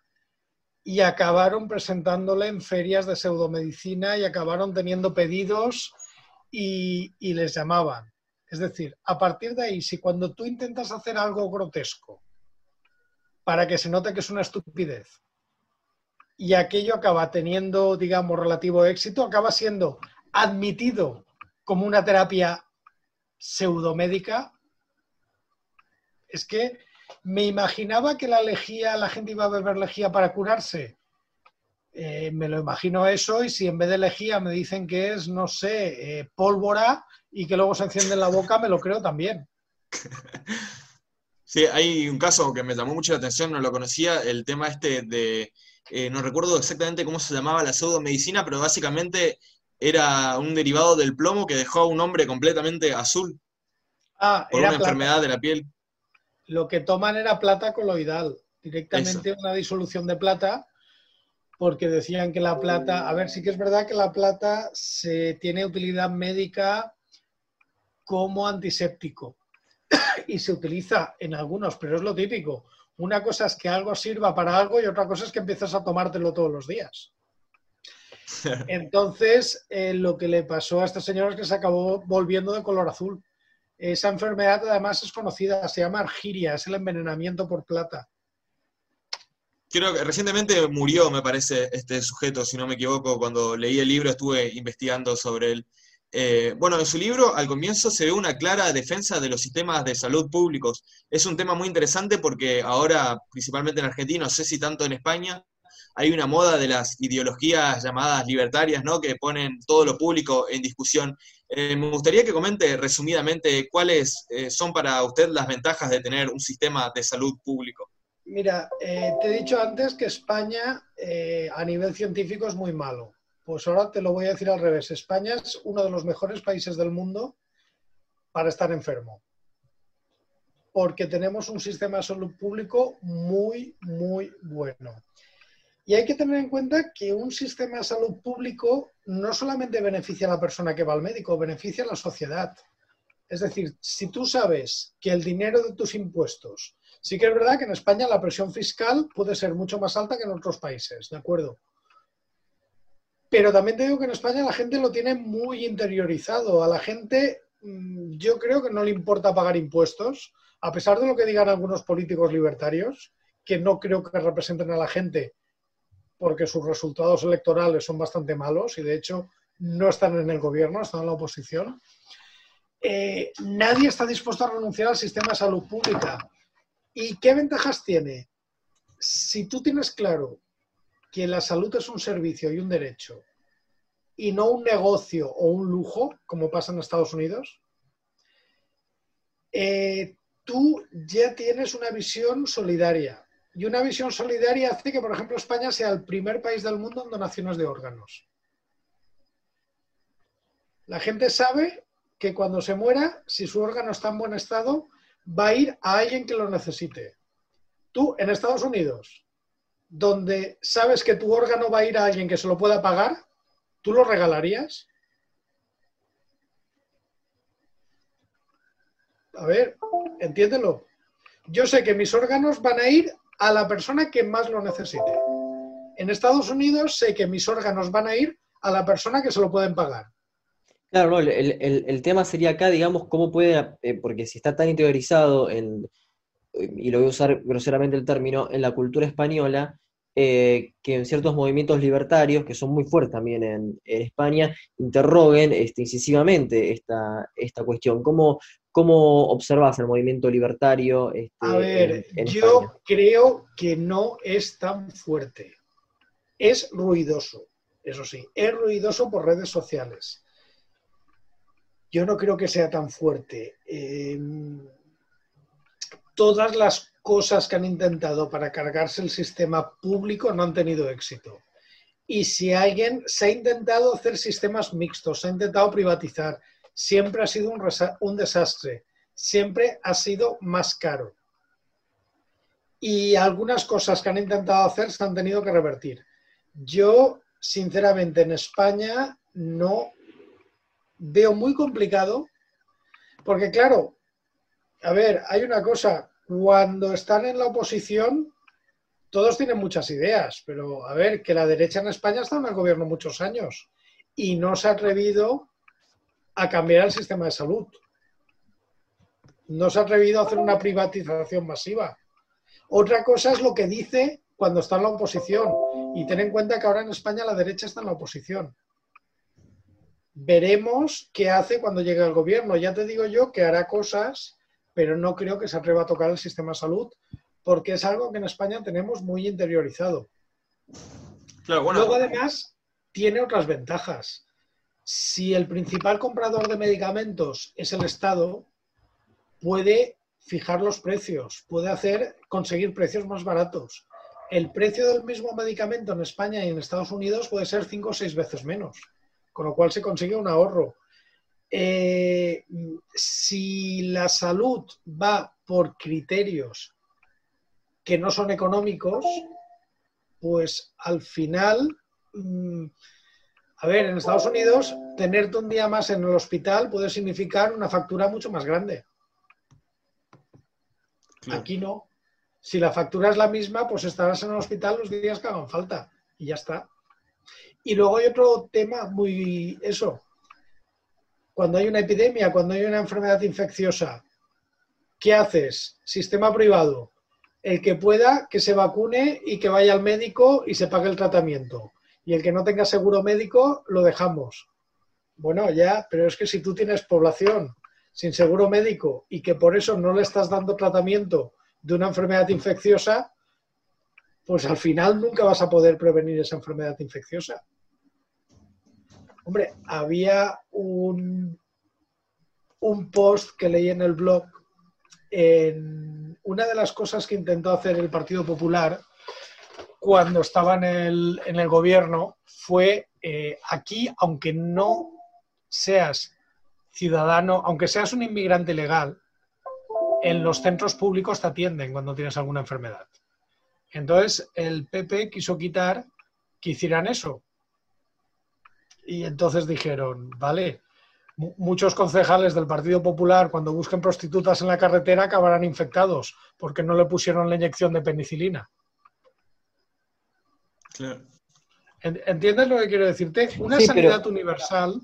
y acabaron presentándole en ferias de pseudomedicina y acabaron teniendo pedidos y, y, les llamaban. Es decir, a partir de ahí, si cuando tú intentas hacer algo grotesco para que se note que es una estupidez y aquello acaba teniendo, digamos, relativo éxito, acaba siendo admitido como una terapia pseudomédica, es que me imaginaba que la lejía, la gente iba a beber lejía para curarse. Eh, me lo imagino eso y si en vez de lejía me dicen que es, no sé, eh, pólvora y que luego se enciende en la boca, me lo creo también. Sí, hay un caso que me llamó mucho la atención, no lo conocía, el tema este de, eh, no recuerdo exactamente cómo se llamaba la pseudomedicina, pero básicamente era un derivado del plomo que dejó a un hombre completamente azul ah, por una enfermedad de la piel. Lo que toman era plata coloidal, directamente una disolución de plata, porque decían que la plata, a ver, sí que es verdad que la plata se tiene utilidad médica como antiséptico y se utiliza en algunos, pero es lo típico. Una cosa es que algo sirva para algo y otra cosa es que empiezas a tomártelo todos los días. Entonces, eh, lo que le pasó a este señor es que se acabó volviendo de color azul. Esa enfermedad además es conocida, se llama argiria, es el envenenamiento por plata. Creo que recientemente murió, me parece, este sujeto, si no me equivoco, cuando leí el libro estuve investigando sobre él. Eh, bueno, en su libro al comienzo se ve una clara defensa de los sistemas de salud públicos. Es un tema muy interesante porque ahora, principalmente en Argentina, no sé si tanto en España, hay una moda de las ideologías llamadas libertarias, ¿no? Que ponen todo lo público en discusión. Eh, me gustaría que comente resumidamente cuáles eh, son para usted las ventajas de tener un sistema de salud público. Mira, te he dicho antes que España a nivel científico es muy malo. Pues ahora te lo voy a decir al revés. España es uno de los mejores países del mundo para estar enfermo. Porque tenemos un sistema de salud público muy, muy bueno. Y hay que tener en cuenta que un sistema de salud público no solamente beneficia a la persona que va al médico, beneficia a la sociedad. Es decir, si tú sabes que el dinero de tus impuestos, sí que es verdad que en España la presión fiscal puede ser mucho más alta que en otros países, ¿de acuerdo? Pero también te digo que en España la gente lo tiene muy interiorizado. A la gente mm, yo creo que no le importa pagar impuestos, a pesar de lo que digan algunos políticos libertarios, que no creo que representen a la gente porque sus resultados electorales son bastante malos y de hecho no están en el gobierno, están en la oposición. Eh, nadie está dispuesto a renunciar al sistema de salud pública. ¿Y qué ventajas tiene? Si tú tienes claro que la salud es un servicio y un derecho y no un negocio o un lujo, como pasa en Estados Unidos, eh, tú ya tienes una visión solidaria. Y una visión solidaria hace que, por ejemplo, España sea el primer país del mundo en donaciones de órganos. La gente sabe que cuando se muera, si su órgano está en buen estado, va a ir a alguien que lo necesite. Tú, en Estados Unidos, donde sabes que tu órgano va a ir a alguien que se lo pueda pagar, ¿tú lo regalarías? A ver, entiéndelo. Yo sé que mis órganos van a ir a la persona que más lo necesite. En Estados Unidos sé que mis órganos van a ir a la persona que se lo pueden pagar. Claro, no, el, tema sería acá, digamos, cómo puede, eh, porque si está tan interiorizado en, y lo voy a usar groseramente el término, en la cultura española, eh, que en ciertos movimientos libertarios, que son muy fuertes también en, España, interroguen este, incisivamente esta, esta cuestión. ¿Cómo, ¿Cómo observas el movimiento libertario? Este, a ver, yo creo que no es tan fuerte. Es ruidoso, eso sí, es ruidoso por redes sociales. Yo no creo que sea tan fuerte. Em, todas las cosas que han intentado para cargarse el sistema público no han tenido éxito. Y si alguien se ha intentado hacer sistemas mixtos, se ha intentado privatizar, siempre ha sido un, desastre, siempre ha sido más caro. Y algunas cosas que han intentado hacer se han tenido que revertir. Yo, sinceramente, en España no veo muy complicado, porque claro, a ver, hay una cosa, cuando están en la oposición, todos tienen muchas ideas, pero a ver, que la derecha en España está en el gobierno muchos años y no se ha atrevido a cambiar el sistema de salud. No se ha atrevido a hacer una privatización masiva. Otra cosa es lo que dice cuando está en la oposición. Y ten en cuenta que ahora en España la derecha está en la oposición. Veremos qué hace cuando llegue al gobierno. Ya te digo yo que hará cosas pero no creo que se atreva a tocar el sistema de salud porque es algo que en España tenemos muy interiorizado. Luego, además, tiene otras ventajas. Si el principal comprador de medicamentos es el Estado, puede fijar los precios, puede hacer conseguir precios más baratos. El precio del mismo medicamento en España y en Estados Unidos puede ser cinco o seis veces menos, con lo cual se consigue un ahorro. Eh, si la salud va por criterios que no son económicos, pues al final, mm, a ver, en Estados Unidos, tenerte un día más en el hospital puede significar una factura mucho más grande. Aquí no. Si la factura es la misma, pues estarás en el hospital los días que hagan falta y ya está. Y luego hay otro tema muy eso. Cuando hay una epidemia, cuando hay una enfermedad infecciosa, ¿qué haces? Sistema privado. El que pueda, que se vacune y que vaya al médico y se pague el tratamiento. Y el que no tenga seguro médico, lo dejamos. Bueno, ya, pero es que si tú tienes población sin seguro médico y que por eso no le estás dando tratamiento de una enfermedad infecciosa, pues al final nunca vas a poder prevenir esa enfermedad infecciosa. Hombre, había un, un post que leí en el blog en una de las cosas que intentó hacer el Partido Popular cuando estaba en el, en el gobierno fue eh, aquí, aunque no seas ciudadano, aunque seas un inmigrante legal, en los centros públicos te atienden cuando tienes alguna enfermedad. Entonces el PP quiso quitar que hicieran eso. Y entonces dijeron, vale, muchos concejales del Partido Popular cuando busquen prostitutas en la carretera acabarán infectados porque no le pusieron la inyección de penicilina. ¿Entiendes lo que quiero decirte? Una sanidad universal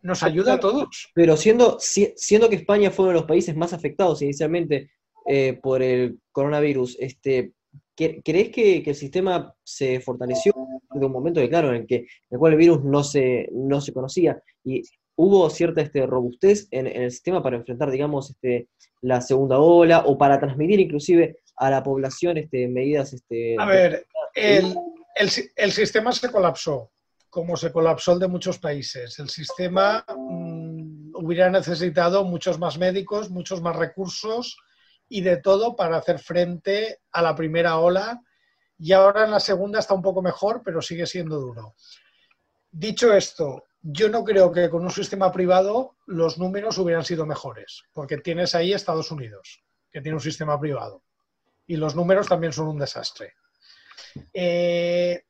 nos ayuda a todos. Pero siendo, siendo que España fue uno de los países más afectados inicialmente eh, por el coronavirus, este, ¿crees que, el sistema se fortaleció de un momento de claro en el que el cual el virus no se, no se conocía y hubo cierta este, robustez en, el sistema para enfrentar, digamos, este, la segunda ola o para transmitir inclusive a la población este, medidas... Este, a ver, el, el sistema se colapsó como se colapsó el de muchos países. El sistema mm, hubiera necesitado muchos más médicos, muchos más recursos y de todo para hacer frente a la primera ola. Y ahora en la segunda está un poco mejor, pero sigue siendo duro. Dicho esto, yo no creo que con un sistema privado los números hubieran sido mejores, porque tienes ahí Estados Unidos, que tiene un sistema privado, y los números también son un desastre. Eh,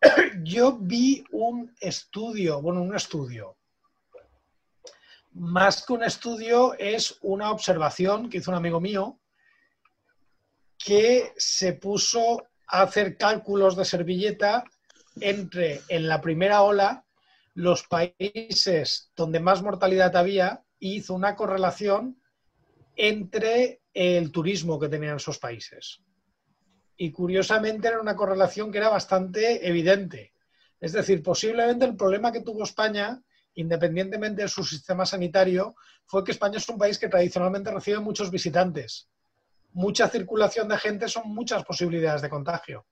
yo vi un estudio, bueno, un estudio. Más que un estudio es una observación que hizo un amigo mío que se puso a hacer cálculos de servilleta entre en la primera ola los países donde más mortalidad había y hizo una correlación entre el turismo que tenían esos países y curiosamente era una correlación que era bastante evidente. Es decir, posiblemente el problema que tuvo España, independientemente de su sistema sanitario, fue que España es un país que tradicionalmente recibe muchos visitantes. Mucha circulación de gente son muchas posibilidades de contagio.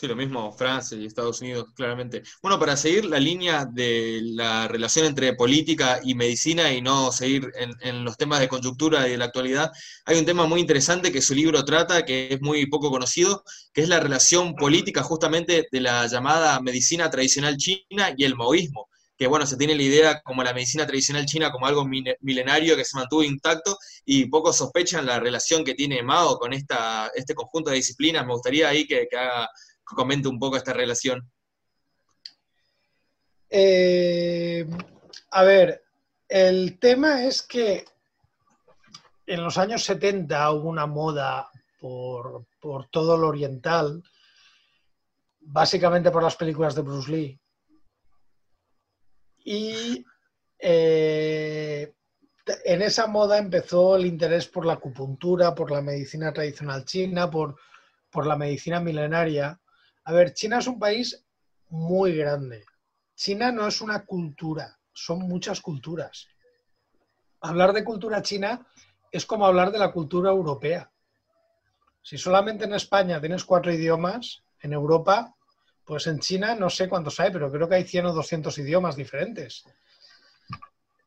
Sí, lo mismo Francia y Estados Unidos, claramente. Bueno, para seguir la línea de la relación entre política y medicina y no seguir en, los temas de coyuntura y de la actualidad, hay un tema muy interesante que su libro trata, que es muy poco conocido, que es la relación política justamente de la llamada medicina tradicional china y el maoísmo que bueno, se tiene la idea como la medicina tradicional china como algo milenario que se mantuvo intacto y pocos sospechan la relación que tiene Mao con esta, este conjunto de disciplinas. Me gustaría ahí que, que haga comente un poco esta relación. Eh, a ver, el tema es que en los años 70 hubo una moda por, todo lo oriental, básicamente por las películas de Bruce Lee. Y eh, en esa moda empezó el interés por la acupuntura, por la medicina tradicional china, por, por la medicina milenaria. A ver, China es un país muy grande. China no es una cultura, son muchas culturas. Hablar de cultura china es como hablar de la cultura europea. Si solamente en España tienes cuatro idiomas, en Europa, pues en China no sé cuántos hay, pero creo que hay 100 o 200 idiomas diferentes.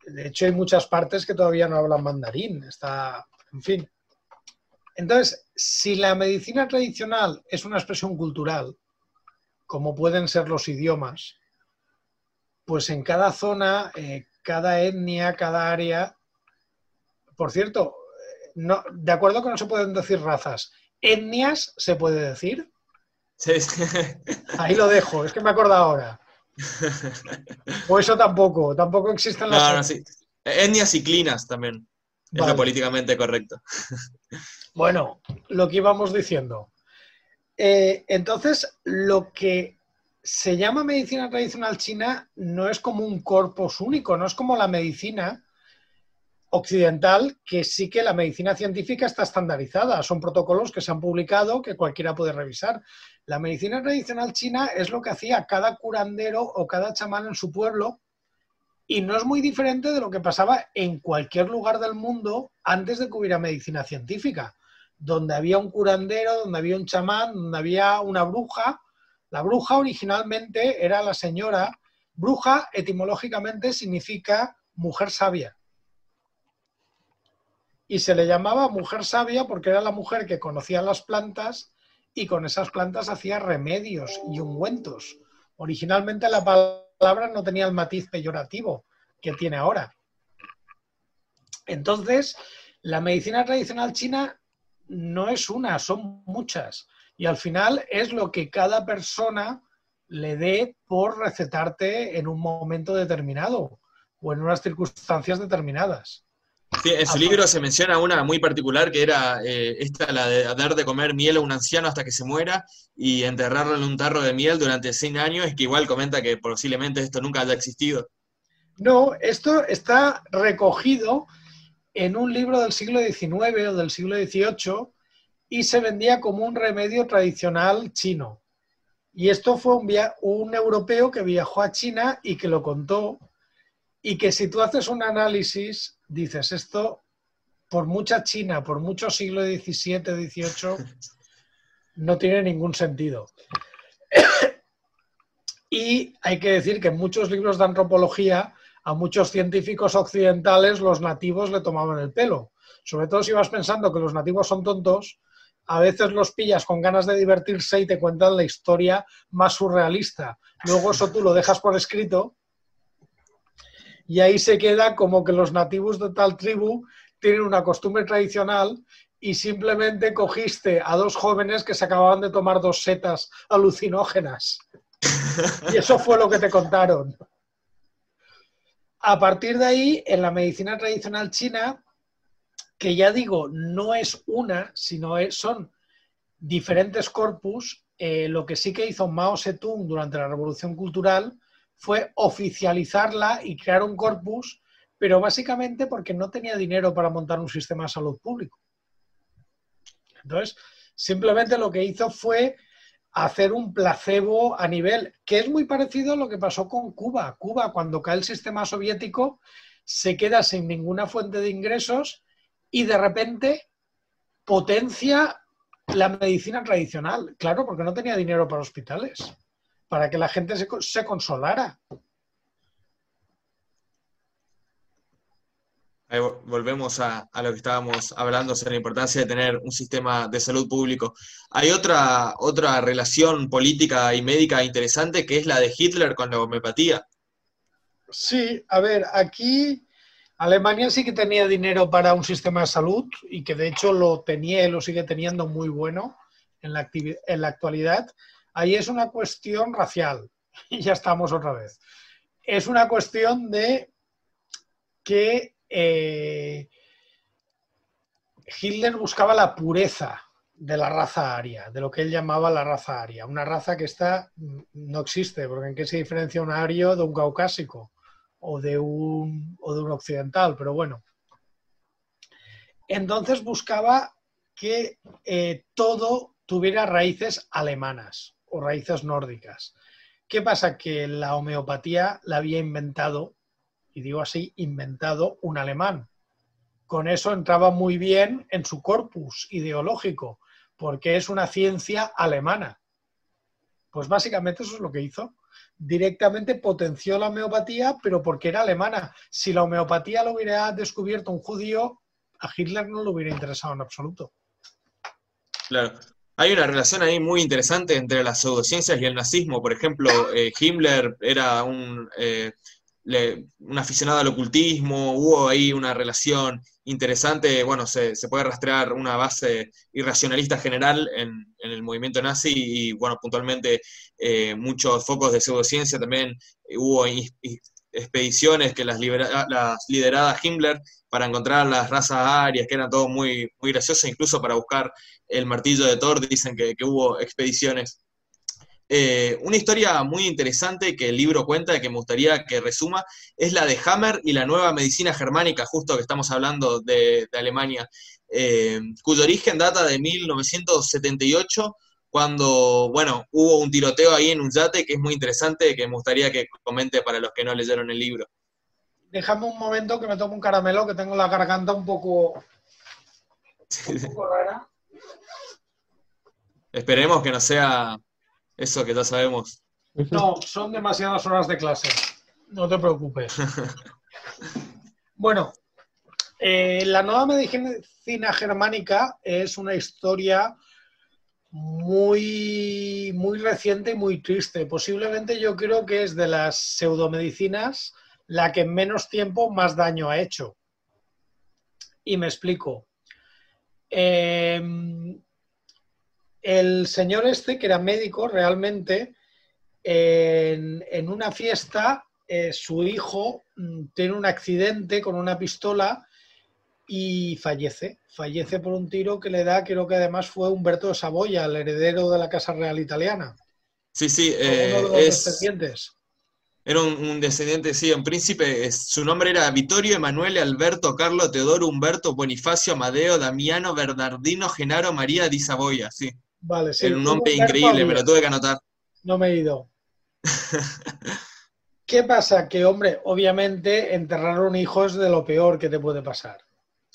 De hecho, hay muchas partes que todavía no hablan mandarín. Está, en fin. Entonces, si la medicina tradicional es una expresión cultural, como pueden ser los idiomas, pues en cada zona, eh, cada etnia, cada área, por cierto, no, de acuerdo que no se pueden decir razas, etnias se puede decir. Sí, Ahí lo dejo, es que me acuerdo ahora. O eso tampoco, tampoco existen las. No, no, sí. Etnias y clinas también. Es lo políticamente correcto. Bueno, lo que íbamos diciendo. Eh, entonces, lo que se llama medicina tradicional china no es como un corpus único, no es como la medicina occidental, que sí que la medicina científica está estandarizada, son protocolos que se han publicado que cualquiera puede revisar. La medicina tradicional china es lo que hacía cada curandero o cada chamán en su pueblo y no es muy diferente de lo que pasaba en cualquier lugar del mundo antes de que hubiera medicina científica, donde había un curandero, donde había un chamán, donde había una bruja. La bruja originalmente era la señora. Bruja etimológicamente significa mujer sabia. Y se le llamaba mujer sabia porque era la mujer que conocía las plantas y con esas plantas hacía remedios y ungüentos. Originalmente la palabra no tenía el matiz peyorativo que tiene ahora. Entonces, la medicina tradicional china no es una, son muchas. Y al final es lo que cada persona le dé por recetarte en un momento determinado o en unas circunstancias determinadas. Sí, en su libro se menciona una muy particular que era eh, esta, la de dar de comer miel a un anciano hasta que se muera y enterrarlo en un tarro de miel durante 100 años, es que igual comenta que posiblemente esto nunca haya existido. No, esto está recogido en un libro del siglo XIX o del siglo XVIII y se vendía como un remedio tradicional chino. Y esto fue un, un europeo que viajó a China y que lo contó y que si tú haces un análisis, dices, esto, por mucha China, por mucho siglo XVII, XVIII, no tiene ningún sentido. y hay que decir que en muchos libros de antropología, a muchos científicos occidentales, los nativos le tomaban el pelo. Sobre todo si vas pensando que los nativos son tontos, a veces los pillas con ganas de divertirse y te cuentan la historia más surrealista. Luego eso tú lo dejas por escrito y ahí se queda como que los nativos de tal tribu tienen una costumbre tradicional y simplemente cogiste a dos jóvenes que se acababan de tomar dos setas alucinógenas. Y eso fue lo que te contaron. A partir de ahí, en la medicina tradicional china, que ya digo, no es una, sino son diferentes corpus, eh, lo que sí que hizo Mao Zedong durante la Revolución Cultural fue oficializarla y crear un corpus, pero básicamente porque no tenía dinero para montar un sistema de salud público. Entonces, simplemente lo que hizo fue hacer un placebo a nivel, que es muy parecido a lo que pasó con Cuba. Cuba, cuando cae el sistema soviético, se queda sin ninguna fuente de ingresos y de repente potencia la medicina tradicional. Claro, porque no tenía dinero para hospitales para que la gente se, consolara. Volvemos a, lo que estábamos hablando sobre la importancia de tener un sistema de salud público. Hay otra, otra relación política y médica interesante que es la de Hitler con la homeopatía. Sí, a ver, aquí Alemania sí que tenía dinero para un sistema de salud y que de hecho lo tenía y lo sigue teniendo muy bueno en la actualidad. Ahí es una cuestión racial. Y ya estamos otra vez. Es una cuestión de que eh, Hitler buscaba la pureza de la raza aria, de lo que él llamaba la raza aria. Una raza que está, no existe, porque ¿en qué se diferencia un ario de un caucásico o de un, o de un occidental? Pero bueno. Entonces buscaba que eh, todo tuviera raíces alemanas o raíces nórdicas. ¿Qué pasa? Que la homeopatía la había inventado, y digo así, inventado un alemán. Con eso entraba muy bien en su corpus ideológico, porque es una ciencia alemana. Pues básicamente eso es lo que hizo. Directamente potenció la homeopatía, pero porque era alemana. Si la homeopatía lo hubiera descubierto un judío, a Hitler no le hubiera interesado en absoluto. Claro. Hay una relación ahí muy interesante entre las pseudociencias y el nazismo. Por ejemplo, eh, Himmler era un, eh, un, aficionado al ocultismo, hubo ahí una relación interesante. Bueno, se, puede rastrear una base irracionalista general en, el movimiento nazi y, bueno, puntualmente eh, muchos focos de pseudociencia también hubo expediciones que las, las lideraba Himmler para encontrar las razas arias, que eran todo muy, muy graciosas, incluso para buscar el martillo de Thor, dicen que, hubo expediciones. Eh, una historia muy interesante que el libro cuenta y que me gustaría que resuma es la de Hammer y la nueva medicina germánica, justo que estamos hablando de, Alemania, eh, cuyo origen data de 1978 cuando, bueno, hubo un tiroteo ahí en un yate que es muy interesante, que me gustaría que comente para los que no leyeron el libro. Déjame un momento que me tomo un caramelo, que tengo la garganta un poco, un poco rara. Esperemos que no sea eso que ya sabemos. No, son demasiadas horas de clase. No te preocupes. bueno, eh, la nueva medicina germánica es una historia muy, muy reciente y muy triste. Posiblemente yo creo que es de las pseudomedicinas la que en menos tiempo más daño ha hecho. Y me explico. Em, el señor este, que era médico, realmente, en, una fiesta, eh, su hijo mm, tiene un accidente con una pistola y fallece. Fallece por un tiro que le da, creo que además fue Humberto de Saboya, el heredero de la Casa Real Italiana. Sí, sí, eh, es... descendientes. Era un, descendiente, sí, un príncipe. su nombre era Vittorio Emanuele Alberto Carlo Teodoro Humberto Bonifacio Amadeo Damiano Bernardino Genaro María di Saboya, sí. Vale, sí. Era un nombre increíble, pero tuve que anotar. No me he ido. ¿Qué pasa? Que, hombre, obviamente enterrar un hijo es de lo peor que te puede pasar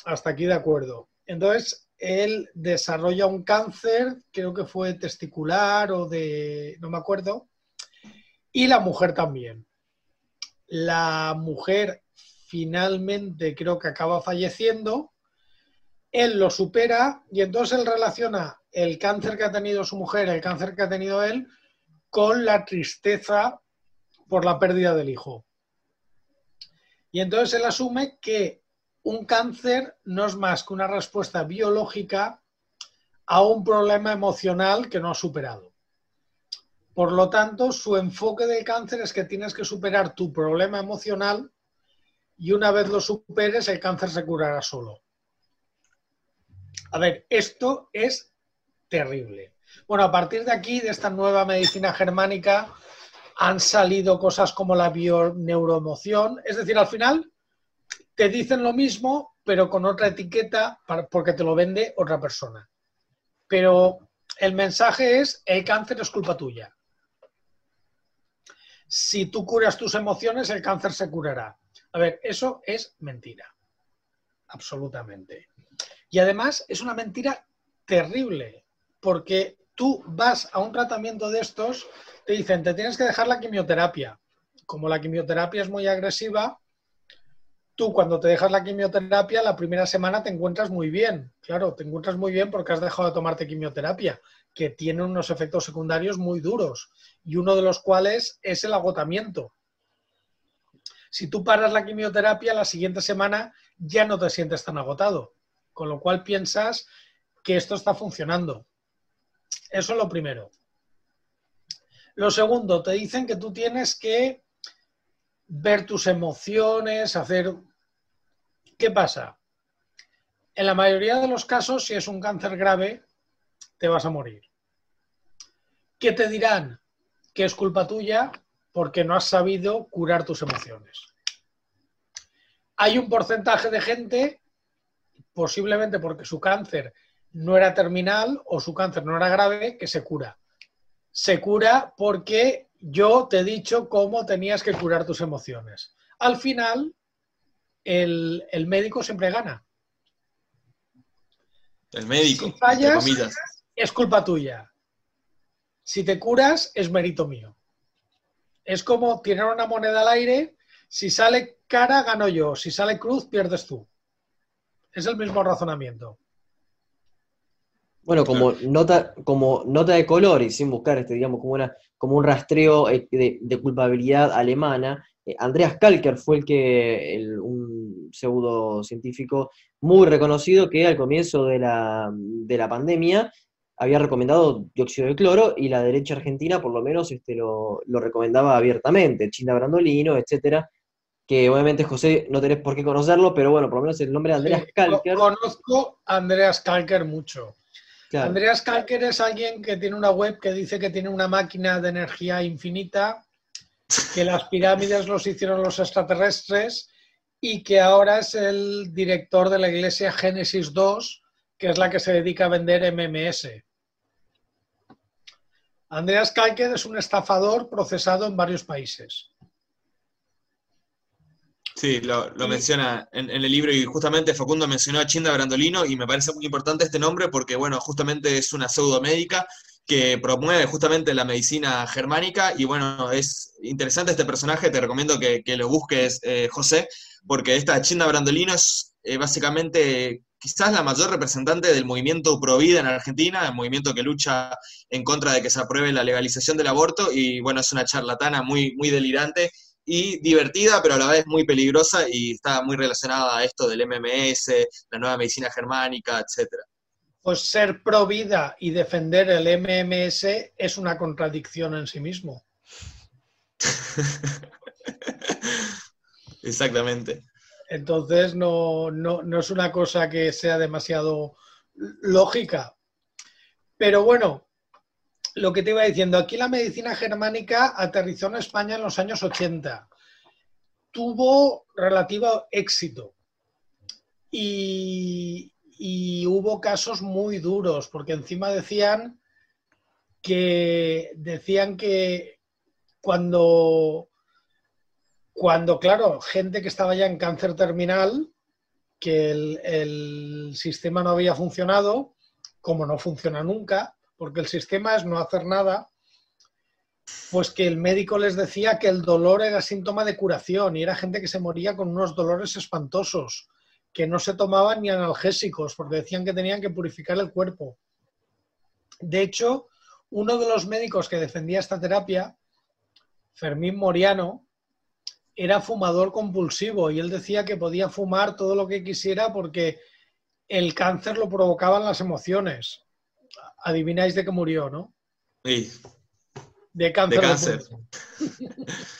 hasta aquí de acuerdo. Entonces, él desarrolla un cáncer, creo que fue testicular o de, no me acuerdo, y la mujer también. La mujer finalmente creo que acaba falleciendo, él lo supera y entonces él relaciona el cáncer que ha tenido su mujer, el cáncer que ha tenido él, con la tristeza por la pérdida del hijo. Y entonces él asume que un cáncer no es más que una respuesta biológica a un problema emocional que no ha superado. Por lo tanto, su enfoque del cáncer es que tienes que superar tu problema emocional y una vez lo superes, el cáncer se curará solo. A ver, esto es terrible. Bueno, a partir de aquí, de esta nueva medicina germánica, han salido cosas como la bioneuroemoción. Es decir, al final, te dicen lo mismo, pero con otra etiqueta porque te lo vende otra persona. Pero el mensaje es, el cáncer es culpa tuya. Si tú curas tus emociones, el cáncer se curará. A ver, eso es mentira. Absolutamente. Y además es una mentira terrible, porque tú vas a un tratamiento de estos, te dicen, te tienes que dejar la quimioterapia. Como la quimioterapia es muy agresiva, tú cuando te dejas la quimioterapia, la primera semana te encuentras muy bien. Claro, te encuentras muy bien porque has dejado de tomarte quimioterapia, que tiene unos efectos secundarios muy duros y uno de los cuales es el agotamiento. Si tú paras la quimioterapia, la siguiente semana ya no te sientes tan agotado, con lo cual piensas que esto está funcionando. Eso es lo primero. Lo segundo, te dicen que tú tienes que ver tus emociones, hacer ¿Qué pasa? En la mayoría de los casos, si es un cáncer grave, te vas a morir. ¿Qué te dirán? Que es culpa tuya porque no has sabido curar tus emociones. Hay un porcentaje de gente, posiblemente porque su cáncer no era terminal o su cáncer no era grave, que se cura. Se cura porque yo te he dicho cómo tenías que curar tus emociones. Al final, el, médico siempre gana. El médico. Si fallas, es culpa tuya. Si te curas, es mérito mío. Es como tirar una moneda al aire. Si sale cara, gano yo. Si sale cruz, pierdes tú. Es el mismo razonamiento. Bueno, como nota, como nota de color y sin buscar este, digamos, como una, como un rastreo eh, de culpabilidad alemana, eh, Andreas Kalker fue el que, un pseudocientífico muy reconocido que al comienzo de la, pandemia había recomendado dióxido de cloro y la derecha argentina por lo menos este, lo, recomendaba abiertamente, China Brandolino, etcétera, que obviamente José no tenés por qué conocerlo, pero bueno, por lo menos el nombre de Andreas Kalker. Conozco a Andreas Kalker mucho. Andreas Kalker es alguien que tiene una web que dice que tiene una máquina de energía infinita, que las pirámides los hicieron los extraterrestres y que ahora es el director de la iglesia Génesis 2, que es la que se dedica a vender MMS. Andreas Kalker es un estafador procesado en varios países. Sí, lo, menciona en, el libro y justamente Facundo mencionó a Chinda Brandolino y me parece muy importante este nombre porque, bueno, justamente es una pseudomédica que promueve justamente la medicina germánica y, bueno, es interesante este personaje, te recomiendo que, lo busques, eh, José, porque esta Chinda Brandolino es eh, básicamente quizás la mayor representante del movimiento pro vida en Argentina, el movimiento que lucha en contra de que se apruebe la legalización del aborto y, bueno, es una charlatana muy, muy delirante y divertida, pero a la vez muy peligrosa y está muy relacionada a esto del MMS, la nueva medicina germánica, etc. Pues ser pro vida y defender el MMS es una contradicción en sí mismo. Exactamente. Entonces no, no, es una cosa que sea demasiado lógica. Pero bueno, lo que te iba diciendo, aquí la medicina germánica aterrizó en España en los años 80. Tuvo relativo éxito. Y, hubo casos muy duros, porque encima decían que decían que cuando, cuando, claro, gente que estaba ya en cáncer terminal, que el sistema no había funcionado, como no funciona nunca, porque el sistema es no hacer nada, pues que el médico les decía que el dolor era síntoma de curación y era gente que se moría con unos dolores espantosos, que no se tomaban ni analgésicos porque decían que tenían que purificar el cuerpo. De hecho, uno de los médicos que defendía esta terapia, Fermín Moriano, era fumador compulsivo y él decía que podía fumar todo lo que quisiera porque el cáncer lo provocaban las emociones adivináis de qué murió, ¿no? Sí. De cáncer. De cáncer.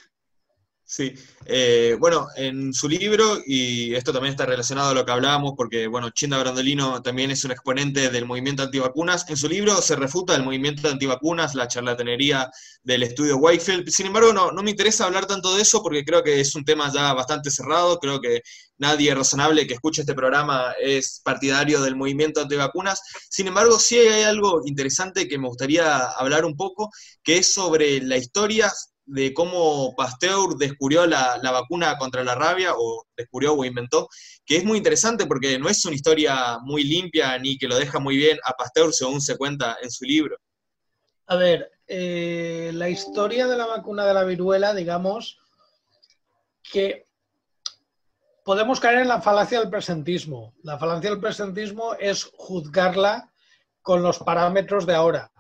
Sí, eh, bueno, en su libro, y esto también está relacionado a lo que hablábamos, porque, bueno, Chinda Brandolino también es un exponente del movimiento antivacunas, en su libro se refuta el movimiento antivacunas, la charlatanería del estudio Wakefield, sin embargo, no, no me interesa hablar tanto de eso porque creo que es un tema ya bastante cerrado, creo que nadie razonable que escuche este programa es partidario del movimiento antivacunas, sin embargo, sí hay algo interesante que me gustaría hablar un poco, que es sobre la historia de cómo Pasteur descubrió la, vacuna contra la rabia, o descubrió o inventó, que es muy interesante porque no es una historia muy limpia ni que lo deja muy bien a Pasteur según se cuenta en su libro. A ver, eh, la historia de la vacuna de la viruela, digamos, que podemos caer en la falacia del presentismo. La falacia del presentismo es juzgarla con los parámetros de ahora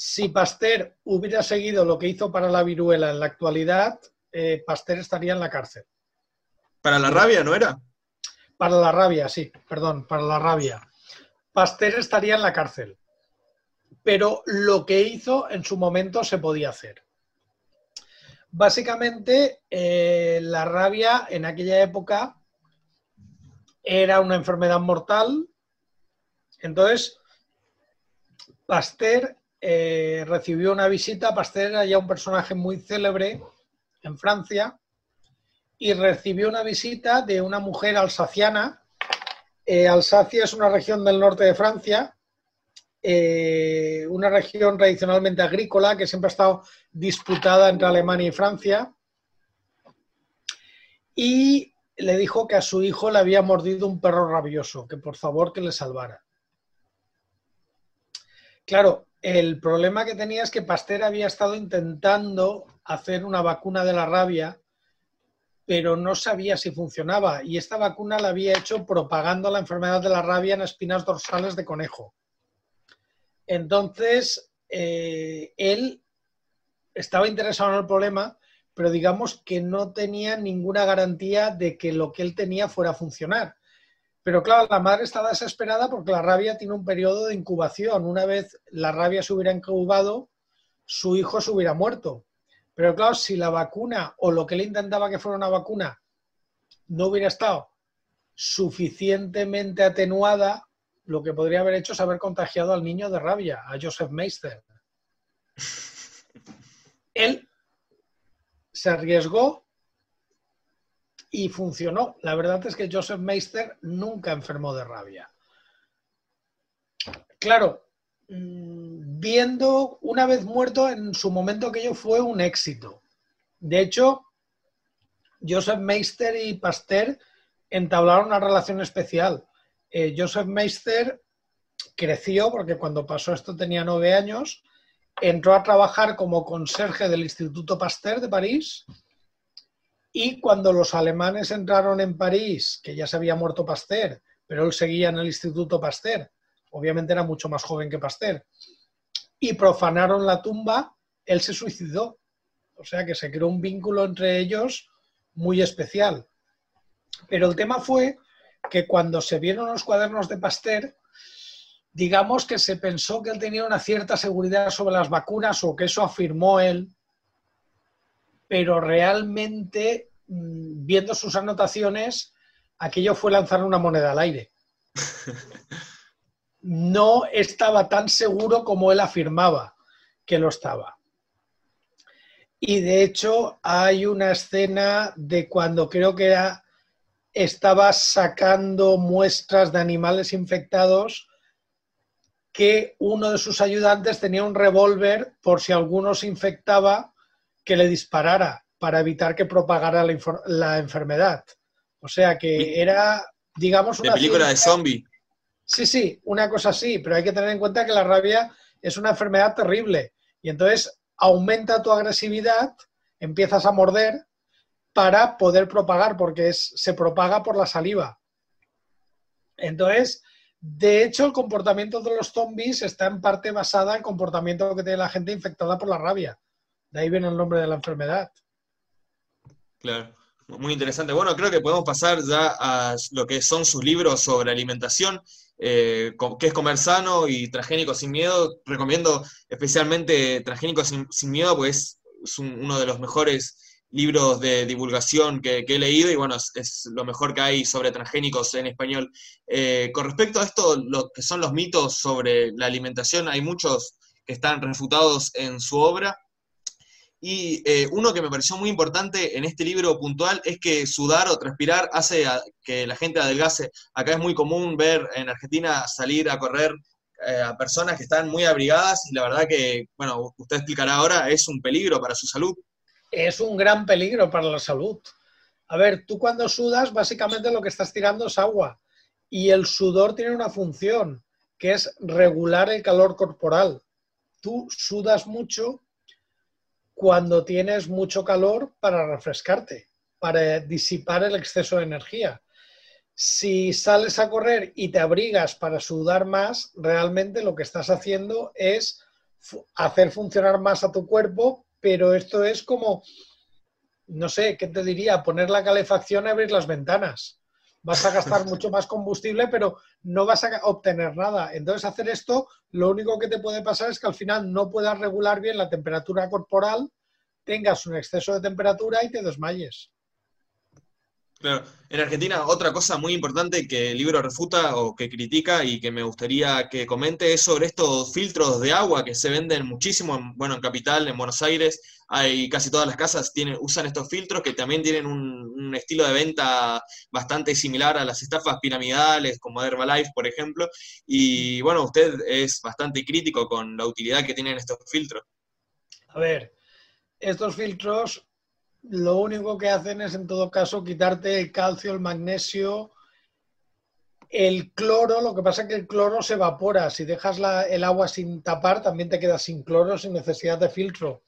si Pasteur hubiera seguido lo que hizo para la viruela en la actualidad, eh, Pasteur estaría en la cárcel. ¿Para la rabia no era? Para la rabia, sí, perdón, para la rabia. Pasteur estaría en la cárcel. Pero lo que hizo en su momento se podía hacer. Básicamente, eh, la rabia en aquella época era una enfermedad mortal. Entonces, Pasteur eh, recibió una visita, Pasteur era ya un personaje muy célebre en Francia, y recibió una visita de una mujer alsaciana. Eh, Alsacia es una región del norte de Francia, eh, una región tradicionalmente agrícola que siempre ha estado disputada entre Alemania y Francia. Y le dijo que a su hijo le había mordido un perro rabioso, que por favor que le salvara. Claro, el problema que tenía es que Pasteur había estado intentando hacer una vacuna de la rabia, pero no sabía si funcionaba. Y esta vacuna la había hecho propagando la enfermedad de la rabia en espinas dorsales de conejo. Entonces, eh, él estaba interesado en el problema, pero digamos que no tenía ninguna garantía de que lo que él tenía fuera a funcionar. Pero claro, la madre estaba desesperada porque la rabia tiene un periodo de incubación. Una vez la rabia se hubiera incubado, su hijo se hubiera muerto. Pero claro, si la vacuna o lo que él intentaba que fuera una vacuna no hubiera estado suficientemente atenuada, lo que podría haber hecho es haber contagiado al niño de rabia, a Joseph Meister. Él se arriesgó y funcionó. La verdad es que Joseph Meister nunca enfermó de rabia. Claro, mm, viendo una vez muerto, en su momento aquello fue un éxito. De hecho, Joseph Meister y Pasteur entablaron una relación especial. Eh, Joseph Meister creció, porque cuando pasó esto tenía nueve años, entró a trabajar como conserje del Instituto Pasteur de París y cuando los alemanes entraron en París, que ya se había muerto Pasteur, pero él seguía en el Instituto Pasteur, obviamente era mucho más joven que Pasteur, y profanaron la tumba, él se suicidó. O sea que se creó un vínculo entre ellos muy especial. Pero el tema fue que cuando se vieron los cuadernos de Pasteur, digamos que se pensó que él tenía una cierta seguridad sobre las vacunas o que eso afirmó él, pero realmente, mm, viendo sus anotaciones, aquello fue lanzar una moneda al aire. No estaba tan seguro como él afirmaba que lo estaba. Y de hecho hay una escena de cuando creo que era, estaba sacando muestras de animales infectados que uno de sus ayudantes tenía un revólver por si alguno se infectaba que le disparara para evitar que propagara la, enfermedad. O sea que era, digamos, una... película de zombie. Sí, sí, una cosa así, pero hay que tener en cuenta que la rabia es una enfermedad terrible y entonces aumenta tu agresividad, empiezas a morder para poder propagar, porque es, se propaga por la saliva. Entonces, de hecho, el comportamiento de los zombies está en parte basada en el comportamiento que tiene la gente infectada por la rabia. De ahí viene el nombre de la enfermedad. Claro, muy interesante. Bueno, creo que podemos pasar ya a lo que son sus libros sobre alimentación. Eh, que es comer sano y transgénico sin miedo. Recomiendo especialmente Transgénico sin, miedo, pues es uno de los mejores libros de divulgación que, he leído y bueno, es, lo mejor que hay sobre transgénicos en español. Eh, con respecto a esto, lo que son los mitos sobre la alimentación, hay muchos que están refutados en su obra. Y eh, uno que me pareció muy importante en este libro puntual es que sudar o transpirar hace que la gente adelgase. Acá es muy común ver en Argentina salir a correr eh, a personas que están muy abrigadas y la verdad que, bueno, usted explicará ahora, es un peligro para su salud. Es un gran peligro para la salud. A ver, tú cuando sudas, básicamente lo que estás tirando es agua y el sudor tiene una función, que es regular el calor corporal. Tú sudas mucho cuando tienes mucho calor para refrescarte, para disipar el exceso de energía. Si sales a correr y te abrigas para sudar más, realmente lo que estás haciendo es hacer funcionar más a tu cuerpo, pero esto es como, no sé, ¿qué te diría? Poner la calefacción y abrir las ventanas. Vas a gastar mucho más combustible, pero no vas a obtener nada. Entonces, hacer esto, lo único que te puede pasar es que al final no puedas regular bien la temperatura corporal, tengas un exceso de temperatura y te desmayes. Claro. En Argentina, otra cosa muy importante que el libro refuta o que critica y que me gustaría que comente es sobre estos filtros de agua que se venden muchísimo, en, bueno, en Capital, en Buenos Aires, hay casi todas las casas tienen, usan estos filtros que también tienen un, estilo de venta bastante similar a las estafas piramidales como Herbalife, por ejemplo, y bueno, usted es bastante crítico con la utilidad que tienen estos filtros. A ver, estos filtros lo único que hacen es en todo caso quitarte el calcio, el magnesio, el cloro, lo que pasa es que el cloro se evapora. Si dejas el agua sin tapar, también te quedas sin cloro, sin necesidad de filtro.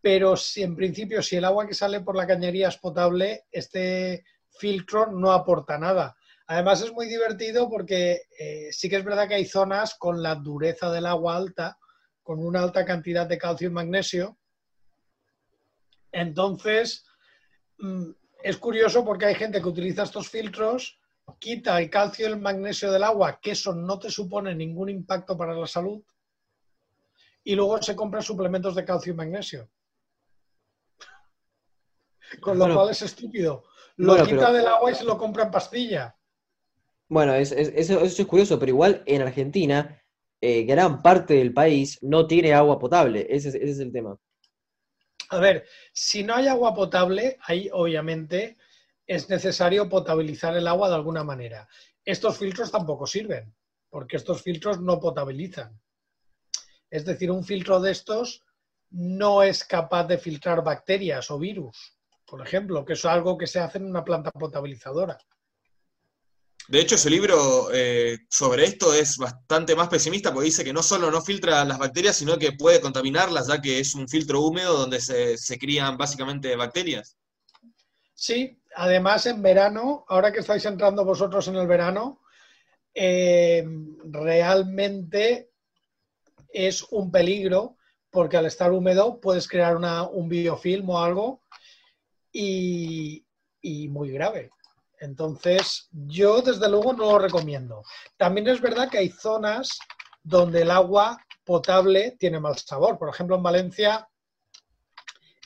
Pero si en principio, si el agua que sale por la cañería es potable, este filtro no aporta nada. Además es muy divertido porque eh, sí que es verdad que hay zonas con la dureza del agua alta, con una alta cantidad de calcio y magnesio, entonces, mm, es curioso porque hay gente que utiliza estos filtros, quita el calcio y el magnesio del agua, que eso no te supone ningún impacto para la salud, y luego se compran suplementos de calcio y magnesio. Con lo cual es estúpido. Lo quita del agua y se lo compra en pastilla. Bueno, eso, es curioso, pero igual en Argentina, eh, gran parte del país no tiene agua potable. Ese, ese es el tema. A ver, si no hay agua potable, ahí obviamente es necesario potabilizar el agua de alguna manera. Estos filtros tampoco sirven, porque estos filtros no potabilizan. Es decir, un filtro de estos no es capaz de filtrar bacterias o virus, por ejemplo, que es algo que se hace en una planta potabilizadora. De hecho, su libro eh, sobre esto es bastante más pesimista porque dice que no solo no filtra las bacterias, sino que puede contaminarlas, ya que es un filtro húmedo donde se, crían básicamente bacterias. Sí, además en verano, ahora que estáis entrando vosotros en el verano, eh, realmente es un peligro porque al estar húmedo puedes crear un biofilm o algo y, muy grave. Entonces, yo desde luego no lo recomiendo. También es verdad que hay zonas donde el agua potable tiene mal sabor. Por ejemplo, en Valencia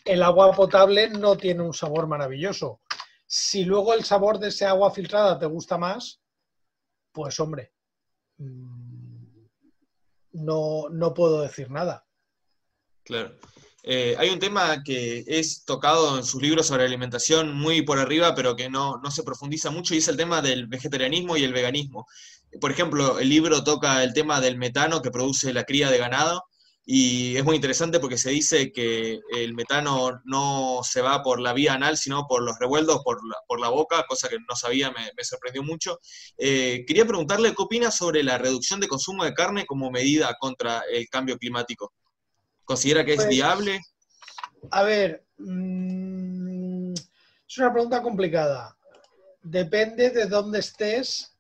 el agua potable no tiene un sabor maravilloso. Si luego el sabor de ese agua filtrada te gusta más, pues hombre, mm, no, no puedo decir nada. Claro. Eh, hay un tema que es tocado en sus libros sobre alimentación muy por arriba, pero que no, no, se profundiza mucho, y es el tema del vegetarianismo y el veganismo. Por ejemplo, el libro toca el tema del metano que produce la cría de ganado, y es muy interesante porque se dice que el metano no se va por la vía anal, sino por los revueltos, por la, por la boca, cosa que no sabía, me, sorprendió mucho. Eh, quería preguntarle qué opina sobre la reducción de consumo de carne como medida contra el cambio climático. ¿Considera que es pues, viable? A ver, mm, es una pregunta complicada. Depende de dónde estés,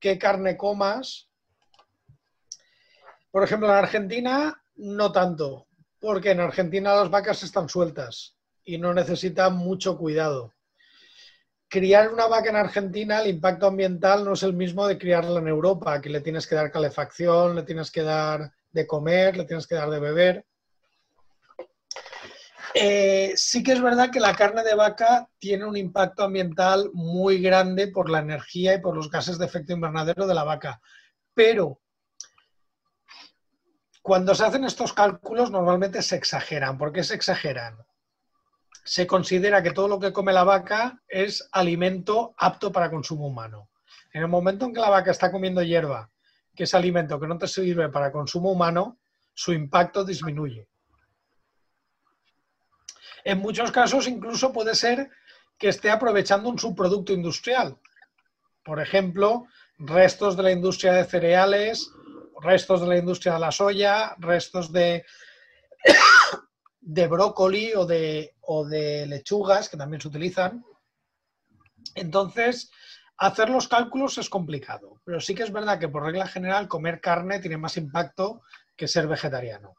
qué carne comas. Por ejemplo, en Argentina no tanto, porque en Argentina las vacas están sueltas y no necesitan mucho cuidado. Criar una vaca en Argentina, el impacto ambiental no es el mismo de criarla en Europa, que le tienes que dar calefacción, le tienes que dar de comer, le tienes que dar de beber. Eh, sí que es verdad que la carne de vaca tiene un impacto ambiental muy grande por la energía y por los gases de efecto invernadero de la vaca. Pero cuando se hacen estos cálculos normalmente se exageran. ¿Por qué se exageran? Se considera que todo lo que come la vaca es alimento apto para consumo humano. En el momento en que la vaca está comiendo hierba, que es alimento que no te sirve para consumo humano, su impacto disminuye. En muchos casos incluso puede ser que esté aprovechando un subproducto industrial. Por ejemplo, restos de la industria de cereales, restos de la industria de la soya, restos de, de brócoli o de, o de lechugas que también se utilizan. Entonces, hacer los cálculos es complicado, pero sí que es verdad que por regla general comer carne tiene más impacto que ser vegetariano.